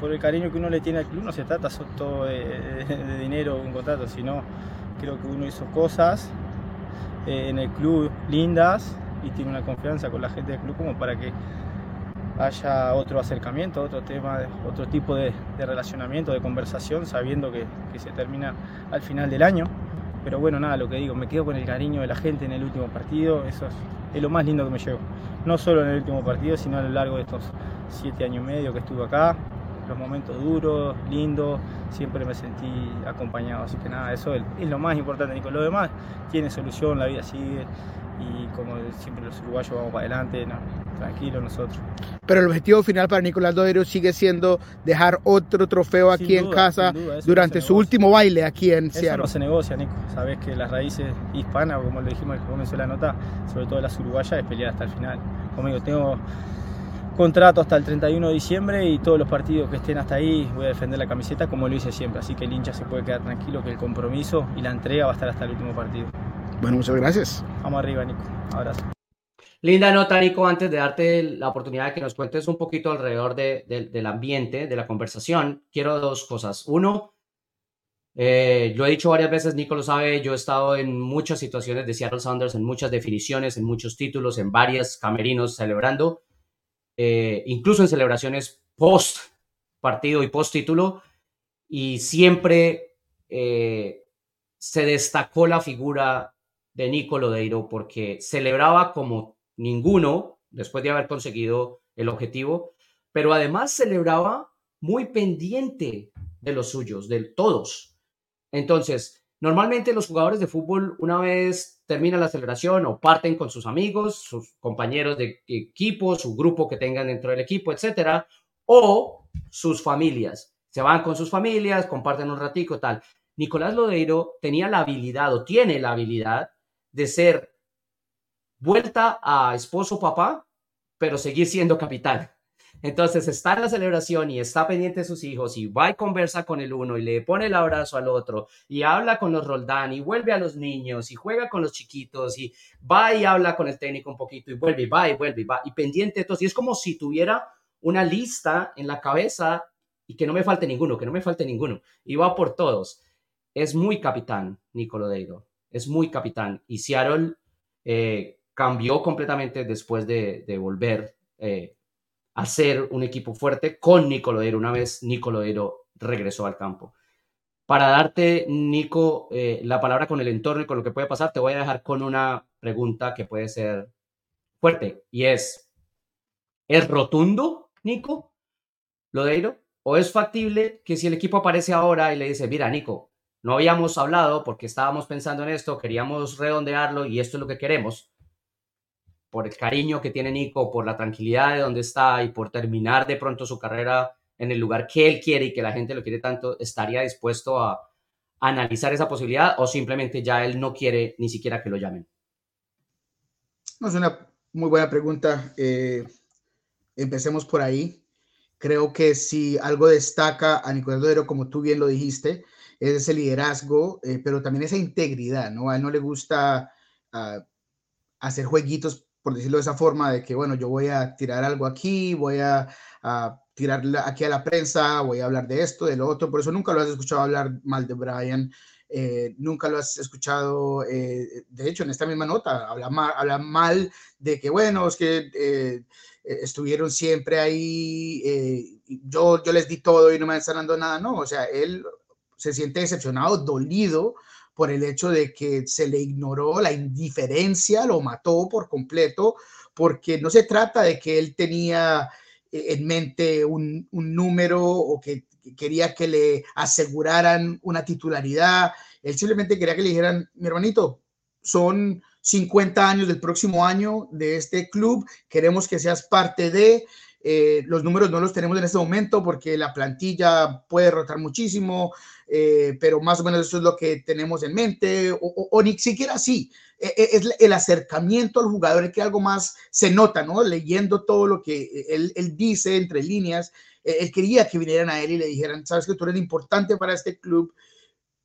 por el cariño que uno le tiene al club, no se trata solo de, de dinero o un contrato, sino creo que uno hizo cosas eh, en el club lindas y tiene una confianza con la gente del club como para que haya otro acercamiento, otro tema, otro tipo de, relacionamiento, de conversación, sabiendo que, se termina al final del año. Pero bueno, nada, lo que digo, me quedo con el cariño de la gente en el último partido, eso es, lo más lindo que me llevo. No solo en el último partido, sino a lo largo de estos siete años y medio que estuve acá, los momentos duros, lindos, siempre me sentí acompañado. Así que nada, eso es, lo más importante, Nico. Lo demás tiene solución, la vida sigue y como siempre los uruguayos vamos para adelante, no, tranquilos nosotros.
Pero el objetivo final para Nicolás Dodero sigue siendo dejar otro trofeo aquí en casa durante su último baile aquí en Seattle. Eso
no se negocia, Nico. Sabes que las raíces hispanas, como lo dijimos al comienzo de la nota, sobre todo las uruguayas, es pelear hasta el final. Como digo, tengo contrato hasta el 31 de diciembre y todos los partidos que estén hasta ahí voy a defender la camiseta como lo hice siempre. Así que el hincha se puede quedar tranquilo que el compromiso y la entrega va a estar hasta el último partido.
Bueno, muchas gracias.
Vamos arriba, Nico. Abrazo.
Linda nota, Nico, antes de darte la oportunidad de que nos cuentes un poquito alrededor del ambiente, de la conversación, quiero dos cosas. Uno, eh, lo he dicho varias veces, Nico lo sabe, yo he estado en muchas situaciones de Seattle Sounders, en muchas definiciones, en muchos títulos, en varias camerinos celebrando eh, incluso en celebraciones post partido y post título, y siempre eh, se destacó la figura de Nico Lodeiro porque celebraba como ninguno después de haber conseguido el objetivo, pero además celebraba muy pendiente de los suyos, de todos. Entonces, normalmente los jugadores de fútbol, una vez termina la celebración o parten con sus amigos, sus compañeros de equipo, su grupo que tengan dentro del equipo, etcétera, o sus familias. Se van con sus familias, comparten un ratico, tal. Nicolás Lodeiro tenía la habilidad o tiene la habilidad de ser vuelta a esposo papá, pero seguir siendo capitán. Entonces está en la celebración y está pendiente de sus hijos y va y conversa con el uno y le pone el abrazo al otro y habla con los Roldán y vuelve a los niños y juega con los chiquitos y va y habla con el técnico un poquito y vuelve y va y vuelve y va y pendiente de todos. Y es como si tuviera una lista en la cabeza y que no me falte ninguno, que no me falte ninguno. Y va por todos. Es muy capitán, Nicolo Deiro. Es muy capitán. Y Seattle eh, cambió completamente después de, volver eh, hacer un equipo fuerte con Nico Lodeiro una vez Nico Lodeiro regresó al campo. Para darte, Nico, eh, la palabra con el entorno y con lo que puede pasar, te voy a dejar con una pregunta que puede ser fuerte y es, ¿es rotundo, Nico, Lodeiro? ¿O es factible que si el equipo aparece ahora y le dice, mira, Nico, no habíamos hablado porque estábamos pensando en esto, queríamos redondearlo y esto es lo que queremos, por el cariño que tiene Nico, por la tranquilidad de donde está y por terminar de pronto su carrera en el lugar que él quiere y que la gente lo quiere tanto, estaría dispuesto a, analizar esa posibilidad o simplemente ya él no quiere ni siquiera que lo llamen?
No, es una muy buena pregunta. Eh, empecemos por ahí. Creo que si algo destaca a Nicolás Dodero, como tú bien lo dijiste, ese liderazgo, eh, pero también esa integridad, ¿no? A él no le gusta ah, hacer jueguitos, por decirlo de esa forma, de que, bueno, yo voy a tirar algo aquí, voy a, tirar aquí a la prensa, voy a hablar de esto, de lo otro, por eso nunca lo has escuchado hablar mal de Brian, eh, nunca lo has escuchado, eh, de hecho, en esta misma nota, habla mal, mal de que, bueno, es que estuvieron siempre ahí, yo, yo les di todo y no me están dando nada, no, o sea, él se siente decepcionado, dolido por el hecho de que se le ignoró la indiferencia, lo mató por completo, porque no se trata de que él tenía en mente un, número o que quería que le aseguraran una titularidad. Él simplemente quería que le dijeran, mi hermanito, son 50 años del próximo año de este club, queremos que seas parte de, eh, los números no los tenemos en este momento porque la plantilla puede rotar muchísimo, eh, pero más o menos eso es lo que tenemos en mente, o, ni siquiera así. E, e, es el acercamiento al jugador, que algo más se nota, ¿no? Leyendo todo lo que él, él dice entre líneas, e, él quería que vinieran a él y le dijeran, sabes que tú eres importante para este club,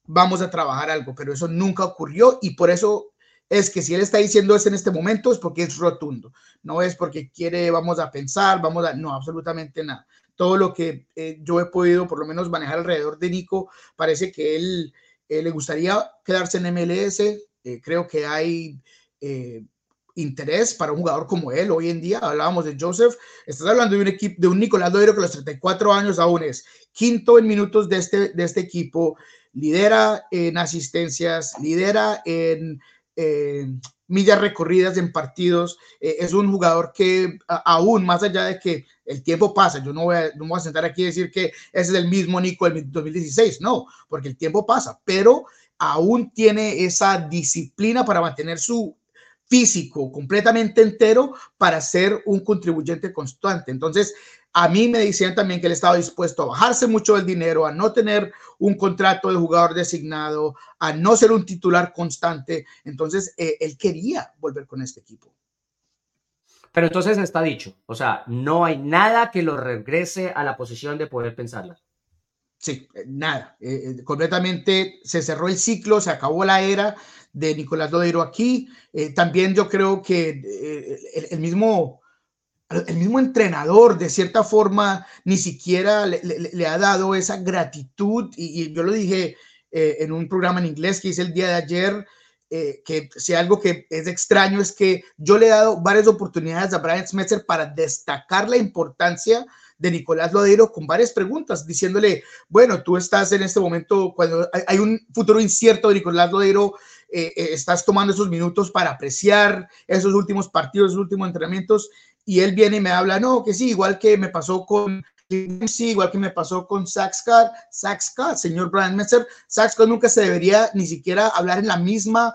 vamos a trabajar algo, pero eso nunca ocurrió y por eso es que si él está diciendo eso en este momento es porque es rotundo, no es porque quiere, vamos a pensar, vamos a, no, absolutamente nada. Todo lo que eh, yo he podido por lo menos manejar alrededor de Nico, parece que él eh, le gustaría quedarse en MLS, eh, creo que hay interés para un jugador como él hoy en día. Hablábamos de Joseph, estás hablando de un equipo, de un Nicolás Doero que a los 34 años aún es quinto en minutos de este, de este equipo, lidera en asistencias, lidera en eh, millas recorridas en partidos. Eh, es un jugador que aún más allá de que el tiempo pasa, yo no voy, a, no voy a sentar aquí y decir que es el mismo Nico del 2016, no, porque el tiempo pasa, pero aún tiene esa disciplina para mantener su físico completamente entero para ser un contribuyente constante. Entonces, a mí me decían también que él estaba dispuesto a bajarse mucho el dinero, a no tener un contrato de jugador designado, a no ser un titular constante. Entonces, eh, él quería volver con este equipo.
Pero entonces está dicho, o sea, no hay nada que lo regrese a la posición de poder pensarla.
Sí, eh, nada. Eh, completamente se cerró el ciclo, se acabó la era de Nicolás Lodeiro aquí. también yo creo que el mismo el mismo entrenador de cierta forma ni siquiera le, ha dado esa gratitud. Y, yo lo dije eh, en un programa en inglés que hice el día de ayer, eh, que si algo que es extraño es que yo le he dado varias oportunidades a Brian Smetzer para destacar la importancia de Nicolás Lodeiro con varias preguntas, diciéndole, bueno, tú estás en este momento, cuando hay, un futuro incierto de Nicolás Lodeiro, eh, estás tomando esos minutos para apreciar esos últimos partidos, esos últimos entrenamientos, y él viene y me habla, no, que sí, igual que me pasó con sí, igual que me pasó con Zach Scott, señor Brian Messer, Scott nunca se debería ni siquiera hablar en la misma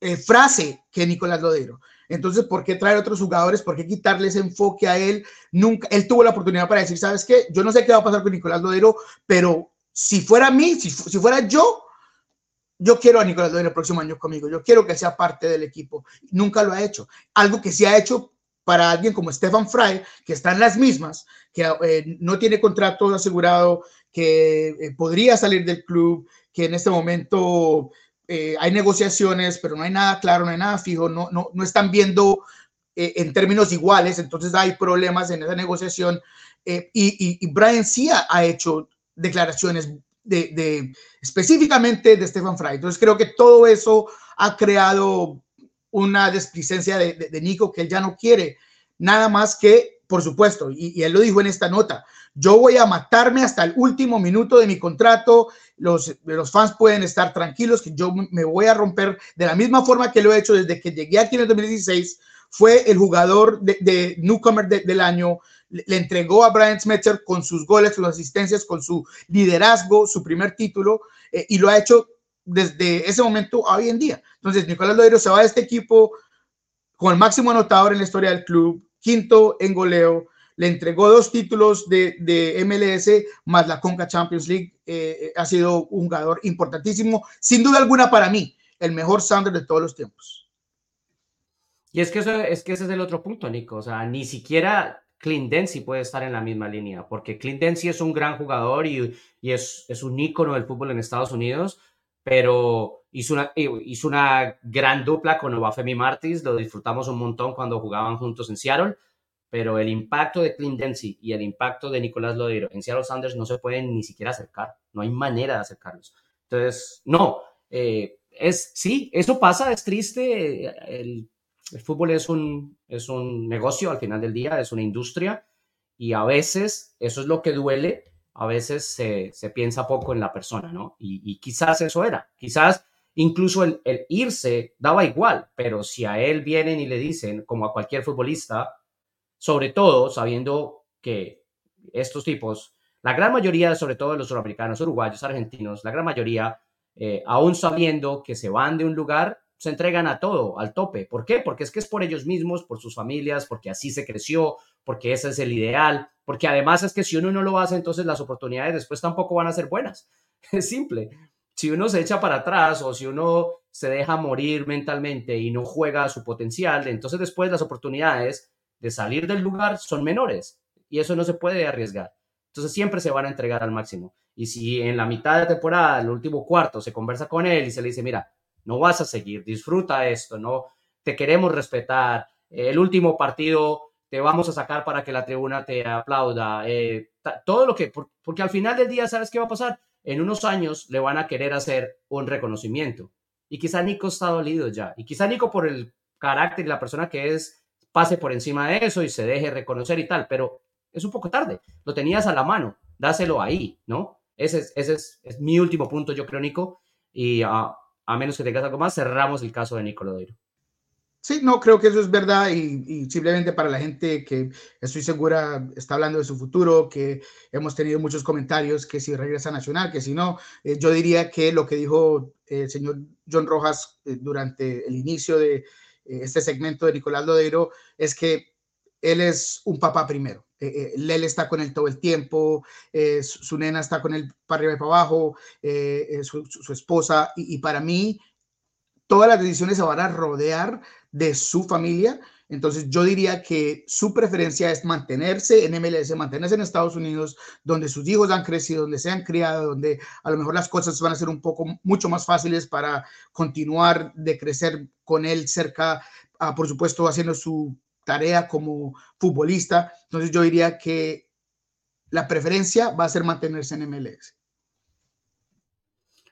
eh, frase que Nicolás Lodero. Entonces, ¿por qué traer otros jugadores? ¿Por qué quitarle ese enfoque a él? Nunca, él tuvo la oportunidad para decir, ¿sabes qué? Yo no sé qué va a pasar con Nicolás Lodero, pero si fuera mí, si, si fuera yo, yo quiero a Nicolás Lodeiro el próximo año conmigo, yo quiero que sea parte del equipo. Nunca lo ha hecho. Algo que sí ha hecho para alguien como Stefan Fry, que está en las mismas, que eh, no tiene contrato asegurado, que eh, podría salir del club, que en este momento eh, hay negociaciones, pero no hay nada claro, no hay nada fijo, no, no, no están viendo en términos iguales, entonces hay problemas en esa negociación. Y, y, Brian sí ha hecho declaraciones de, específicamente de Stefan Fry. Entonces creo que todo eso ha creado una desplicencia de, Nico que él ya no quiere. Nada más que, por supuesto, y, él lo dijo en esta nota, yo voy a matarme hasta el último minuto de mi contrato, los, los fans pueden estar tranquilos que yo me voy a romper de la misma forma que lo he hecho desde que llegué aquí en el 2016, fue el jugador de, newcomer del año, le, entregó a Brian Smetzer con sus goles, sus asistencias, con su liderazgo, su primer título, eh, y lo ha hecho desde ese momento a hoy en día. Entonces, Nicolás Lodeiro se va de este equipo con el máximo anotador en la historia del club, quinto en goleo, le entregó dos títulos de, de MLS más la Conca Champions League. Eh, eh, ha sido un jugador importantísimo, sin duda alguna para mí, el mejor Sander de todos los tiempos.
Y es que, eso, es que ese es el otro punto, Nico. O sea, ni siquiera Clint Dempsey puede estar en la misma línea, porque Clint Dempsey es un gran jugador y, es, un ícono del fútbol en Estados Unidos, pero hizo una, hizo una gran dupla con Obafemi Martins, lo disfrutamos un montón cuando jugaban juntos en Seattle, pero el impacto de Clint Dempsey y el impacto de Nicolás Lodeiro en Seattle Sanders no se pueden ni siquiera acercar, no hay manera de acercarlos. Entonces, no, eh, es, sí, eso pasa, es triste, el, el, fútbol es un, es un negocio al final del día, es una industria y a veces eso es lo que duele, a veces se, se piensa poco en la persona, ¿no? Y, quizás eso era, quizás incluso el, el, irse daba igual, pero si a él vienen y le dicen, como a cualquier futbolista, sobre todo sabiendo que estos tipos, la gran mayoría, sobre todo los suramericanos, uruguayos, argentinos, la gran mayoría, eh, aún sabiendo que se van de un lugar, se entregan a todo, al tope. ¿Por qué? Porque es que es por ellos mismos, por sus familias, porque así se creció, porque ese es el ideal, porque además es que si uno no lo hace, entonces las oportunidades después tampoco van a ser buenas. (laughs) Es simple. Si uno se echa para atrás o si uno se deja morir mentalmente y no juega a su potencial, entonces después las oportunidades de salir del lugar son menores y eso no se puede arriesgar. Entonces siempre se van a entregar al máximo. Y si en la mitad de temporada, el último cuarto, se conversa con él y se le dice, mira, no vas a seguir, disfruta esto, no te queremos respetar, el último partido te vamos a sacar para que la tribuna te aplauda, eh, todo lo que, porque al final del día, ¿sabes qué va a pasar? En unos años le van a querer hacer un reconocimiento. Y quizá Nico está dolido ya. Y quizá Nico por el carácter y la persona que es, pase por encima de eso y se deje reconocer y tal, pero es un poco tarde, lo tenías a la mano, dáselo ahí, ¿no? Ese es, ese es, mi último punto, yo creo, Nico, y a, menos que tengas algo más, cerramos el caso de Nico Lodeiro.
Sí, no, creo que eso es verdad y, simplemente para la gente que estoy segura está hablando de su futuro, que hemos tenido muchos comentarios que si regresa a Nacional, que si no, eh, yo diría que lo que dijo el señor John Rojas eh, durante el inicio de, eh, este segmento de Nicolás Lodeiro es que él es un papá primero. Eh, eh está con él todo el tiempo, eh, su, nena está con él para arriba y para abajo, su, esposa, y, para mí todas las decisiones se van a rodear de su familia entonces yo diría que su preferencia es mantenerse en MLS, mantenerse en Estados Unidos, donde sus hijos han crecido, donde se han criado, donde a lo mejor las cosas van a ser un poco mucho más fáciles para continuar de crecer con él cerca, ah, por supuesto, haciendo su tarea como futbolista. Entonces yo diría que la preferencia va a ser mantenerse en MLS.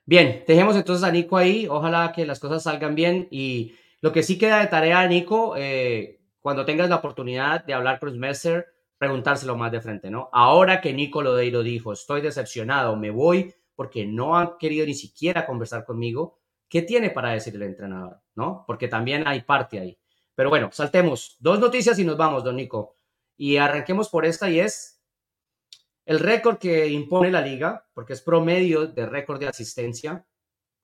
Bien, dejemos entonces a Nico ahí. Ojalá que las cosas salgan bien y lo que sí queda de tarea, Nico, eh, cuando tengas la oportunidad de hablar con Messer, preguntárselo más de frente, ¿no? Ahora que Nico Lodeiro dijo, estoy decepcionado, me voy porque no han querido ni siquiera conversar conmigo, ¿qué tiene para decir el entrenador, ¿no? Porque también hay parte ahí. Pero bueno, saltemos. Dos noticias y nos vamos, don Nico. Y arranquemos por esta y es el récord que impone la liga, porque es promedio de récord de asistencia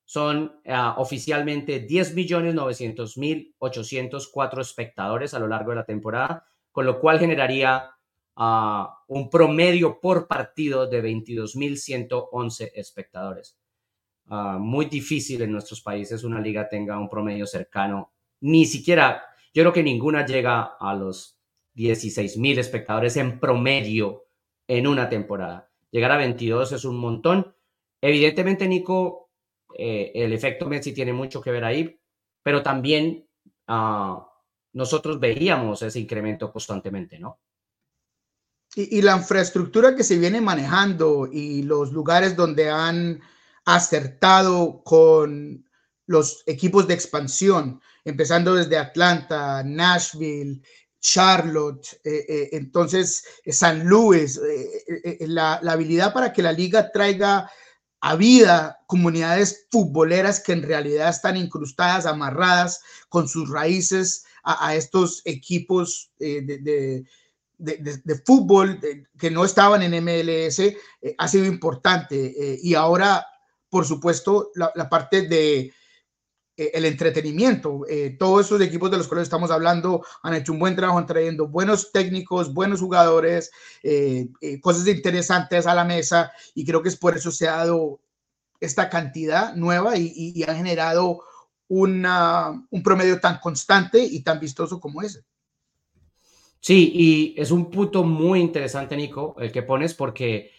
son uh, oficialmente 10.900.804 espectadores a lo largo de la temporada, con lo cual generaría uh, un promedio por partido de 22.111 espectadores. Uh, muy difícil en nuestros países una liga tenga un promedio cercano, ni siquiera, yo creo que ninguna llega a los 16.000 espectadores en promedio en una temporada. Llegar a 22 es un montón. Evidentemente, Nico, eh, el efecto Messi tiene mucho que ver ahí, pero también ah, nosotros veíamos ese incremento constantemente, ¿no?
Y, la infraestructura que se viene manejando y los lugares donde han acertado con los equipos de expansión, empezando desde Atlanta, Nashville, Charlotte, entonces San Luis, la, habilidad para que la liga traiga a vida comunidades futboleras que en realidad están incrustadas, amarradas con sus raíces a, estos equipos eh, de, de, fútbol que no estaban en MLS, eh, ha sido importante. Eh, y ahora, por supuesto, la, parte de el entretenimiento. todos esos equipos de los cuales estamos hablando han hecho un buen trabajo trayendo buenos técnicos, buenos jugadores, cosas interesantes a la mesa y creo que es por eso se ha dado esta cantidad nueva y, y, ha generado una, un promedio tan constante y tan vistoso como ese.
Sí, y es un punto muy interesante, Nico, el que pones, porque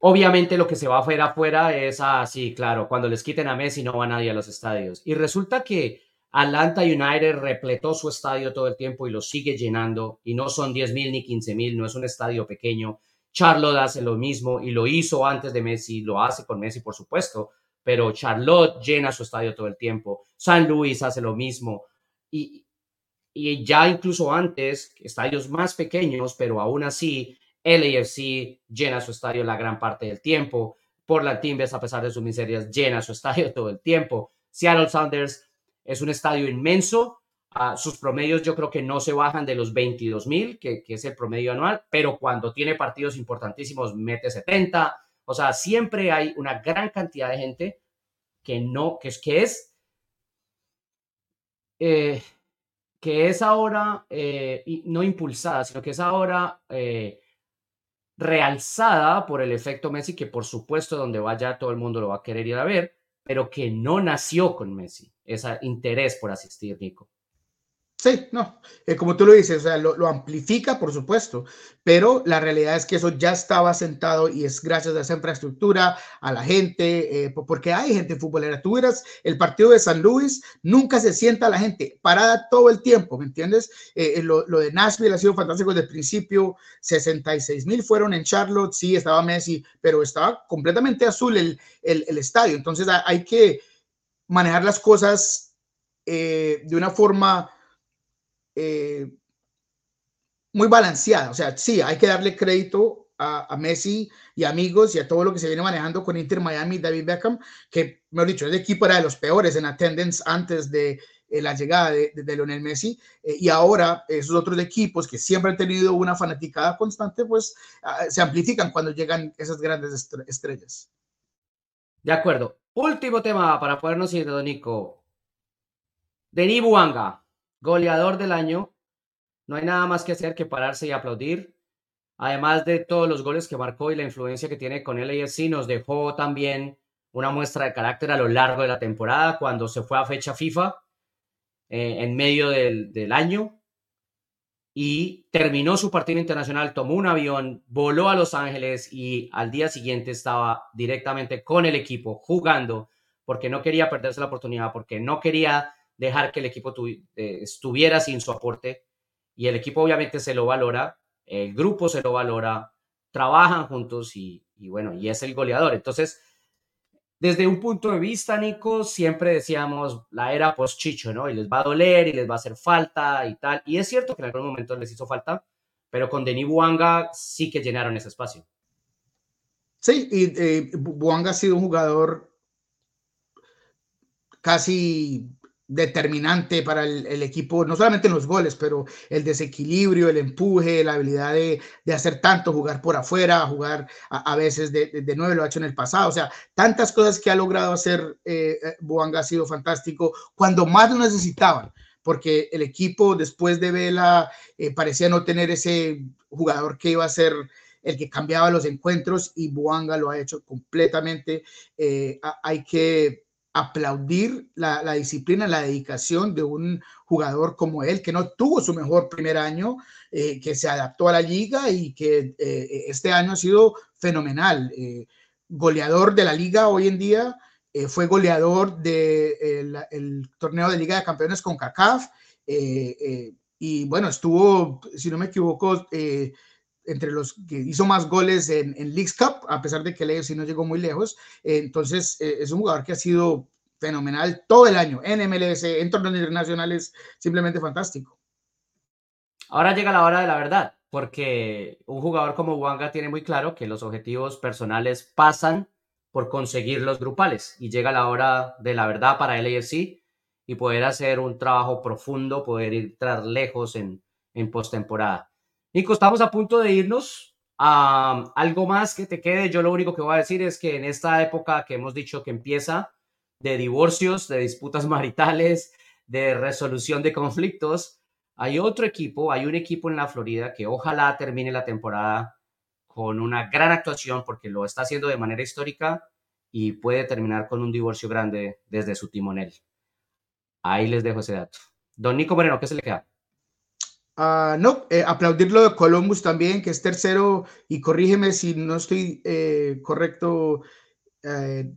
obviamente lo que se va a hacer afuera es así, claro, cuando les quiten a Messi no va nadie a los estadios. Y resulta que Atlanta United repletó su estadio todo el tiempo y lo sigue llenando, y no son 10 mil ni 15 mil, no es un estadio pequeño. Charlotte hace lo mismo y lo hizo antes de Messi, lo hace con Messi, por supuesto, pero Charlotte llena su estadio todo el tiempo. San Luis hace lo mismo. Y, y ya incluso antes, estadios más pequeños, pero aún así, LAFC llena su estadio la gran parte del tiempo. Portland Timbers, a pesar de sus miserias, llena su estadio (laughs) todo el tiempo. Seattle Sounders es un estadio inmenso, sus promedios yo creo que no se bajan de los 22 mil, que, es el promedio anual, pero cuando tiene partidos importantísimos mete 70. O sea, siempre hay una gran cantidad de gente que no, que es, que es, eh, que es ahora eh, no impulsada, sino que es ahora eh, realzada por el efecto Messi, que por supuesto donde vaya todo el mundo lo va a querer ir a ver, pero que no nació con Messi, ese interés por asistir, Nico.
Sí, no, eh, como tú lo dices, o sea, lo, amplifica, por supuesto, pero la realidad es que eso ya estaba sentado y es gracias a esa infraestructura, a la gente, eh, porque hay gente futbolera. Tú verás, el partido de San Luis, nunca se sienta la gente parada todo el tiempo, ¿me entiendes? Eh, lo, de Nashville ha sido fantástico desde el principio, 66 mil fueron en Charlotte, sí, estaba Messi, pero estaba completamente azul el, el, estadio, entonces hay que manejar las cosas de una forma eh, muy balanceada. O sea, sí, hay que darle crédito a, Messi y amigos y a todo lo que se viene manejando con Inter Miami, David Beckham, que, mejor dicho, el equipo era de los peores en attendance antes de eh, la llegada de, de, Lionel Messi. Eh, y ahora esos otros equipos que siempre han tenido una fanaticada constante, pues ah, se amplifican cuando llegan esas grandes estrellas.
De acuerdo. Último tema para podernos ir, Nico. Denis Buanga goleador del año. No hay nada más que hacer que pararse y aplaudir. Además de todos los goles que marcó y la influencia que tiene con el AFC, nos dejó también una muestra de carácter a lo largo de la temporada cuando se fue a fecha FIFA eh, en medio del, del año y terminó su partido internacional, tomó un avión, voló a Los Ángeles y al día siguiente estaba directamente con el equipo jugando porque no quería perderse la oportunidad, porque no quería dejar que el equipo eh, estuviera sin su aporte y el equipo obviamente se lo valora, el grupo se lo valora, trabajan juntos y, bueno, y es el goleador. Entonces, desde un punto de vista, Nico, siempre decíamos la era post-Chicho, ¿no? Y les va a doler y les va a hacer falta y tal. Y es cierto que en algún momento les hizo falta, pero con Denis Buanga sí que llenaron ese espacio.
Sí, y eh, Buanga ha sido un jugador casi determinante para el, equipo, no solamente en los goles, pero el desequilibrio, el empuje, la habilidad de, hacer tanto, jugar por afuera, jugar a, veces de, de, nueve, lo ha hecho en el pasado, o sea, tantas cosas que ha logrado hacer eh, eh Boanga ha sido fantástico cuando más lo necesitaban, porque el equipo después de Vela eh, parecía no tener ese jugador que iba a ser el que cambiaba los encuentros y Boanga lo ha hecho completamente. Eh, hay que aplaudir la, disciplina, la dedicación de un jugador como él, que no tuvo su mejor primer año, eh, que se adaptó a la liga y que eh, este año ha sido fenomenal. Eh, goleador de la liga hoy en día, fue goleador del de el torneo de Liga de Campeones con CACAF. y bueno, estuvo, si no me equivoco, entre los que hizo más goles en, en Leagues Cup, a pesar de que el sí no llegó muy lejos. entonces, eh, es un jugador que ha sido fenomenal todo el año en MLS, en torneos internacionales, simplemente fantástico.
ahora llega la hora de la verdad, porque un jugador como Wanga tiene muy claro que los objetivos personales pasan por conseguir los grupales y llega la hora de la verdad para el AFC y poder hacer un trabajo profundo, poder ir tras lejos en, en postemporada. Nico, estamos a punto de irnos. a algo más que te quede, yo lo único que voy a decir es que en esta época que hemos dicho que empieza de divorcios, de disputas (laughs) maritales, de resolución de conflictos, hay otro equipo, hay un equipo en la Florida que ojalá termine la temporada con una gran actuación porque lo está haciendo de manera histórica y puede terminar con un divorcio grande desde su timonel. Ahí les dejo ese dato. Don Nico Moreno, ¿qué se le queda?
Uh, no, eh, aplaudir lo de Columbus también, que es tercero, y corrígeme si no estoy eh, correcto, eh,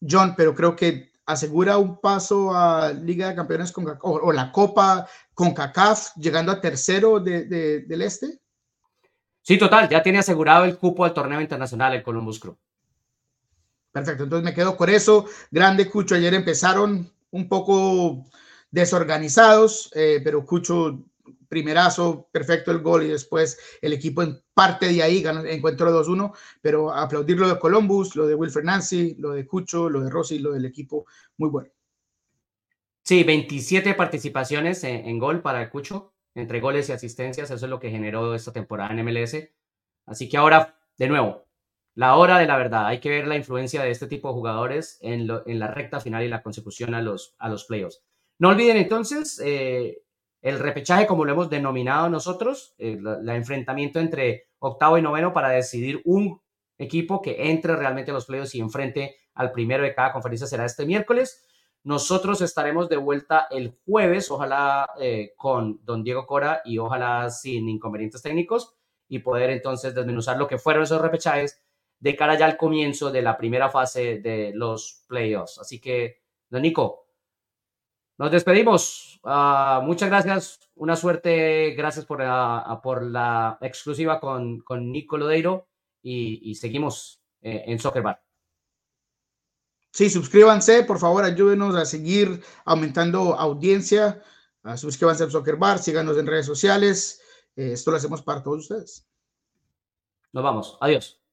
John, pero creo que asegura un paso a Liga de Campeones con, o, o la Copa con CACAF, llegando a tercero de, de, del Este.
Sí, total, ya tiene asegurado el cupo al torneo internacional el Columbus Crew.
Perfecto, entonces me quedo con eso. Grande Cucho, ayer empezaron un poco desorganizados, eh, pero Cucho, primerazo, perfecto el gol y después el equipo en parte de ahí ganó, encuentro 2-1, pero aplaudir lo de Columbus, lo de Wilfred Nancy, lo de Cucho, lo de Rossi, lo del equipo, muy bueno.
Sí, 27 participaciones en, gol para Cucho, entre goles y asistencias, eso es lo que generó esta temporada en MLS. Así que ahora, de nuevo, la hora de la verdad. Hay que ver la influencia de este tipo de jugadores en, lo, en la recta final y la consecución a los, a los playoffs. No olviden entonces eh, el repechaje, como lo hemos denominado nosotros, el eh, enfrentamiento entre octavo y noveno para decidir un equipo que entre realmente a los playoffs y enfrente al primero de cada conferencia será este miércoles. Nosotros estaremos de vuelta el jueves, ojalá eh, con don Diego Cora y ojalá sin inconvenientes técnicos y poder entonces desmenuzar lo que fueron esos repechajes de cara ya al comienzo de la primera fase de los playoffs. Así que, don Nico, nos despedimos. Uh, muchas gracias, una suerte, gracias por la, por la exclusiva con, con Nico Lodeiro y, y seguimos eh, en Soccer Bar.
Sí, suscríbanse, por favor, ayúdenos a seguir aumentando audiencia. Uh, suscríbanse a Soccer Bar, síganos en redes sociales. Eh, esto lo hacemos para todos ustedes.
Nos vamos. Adiós.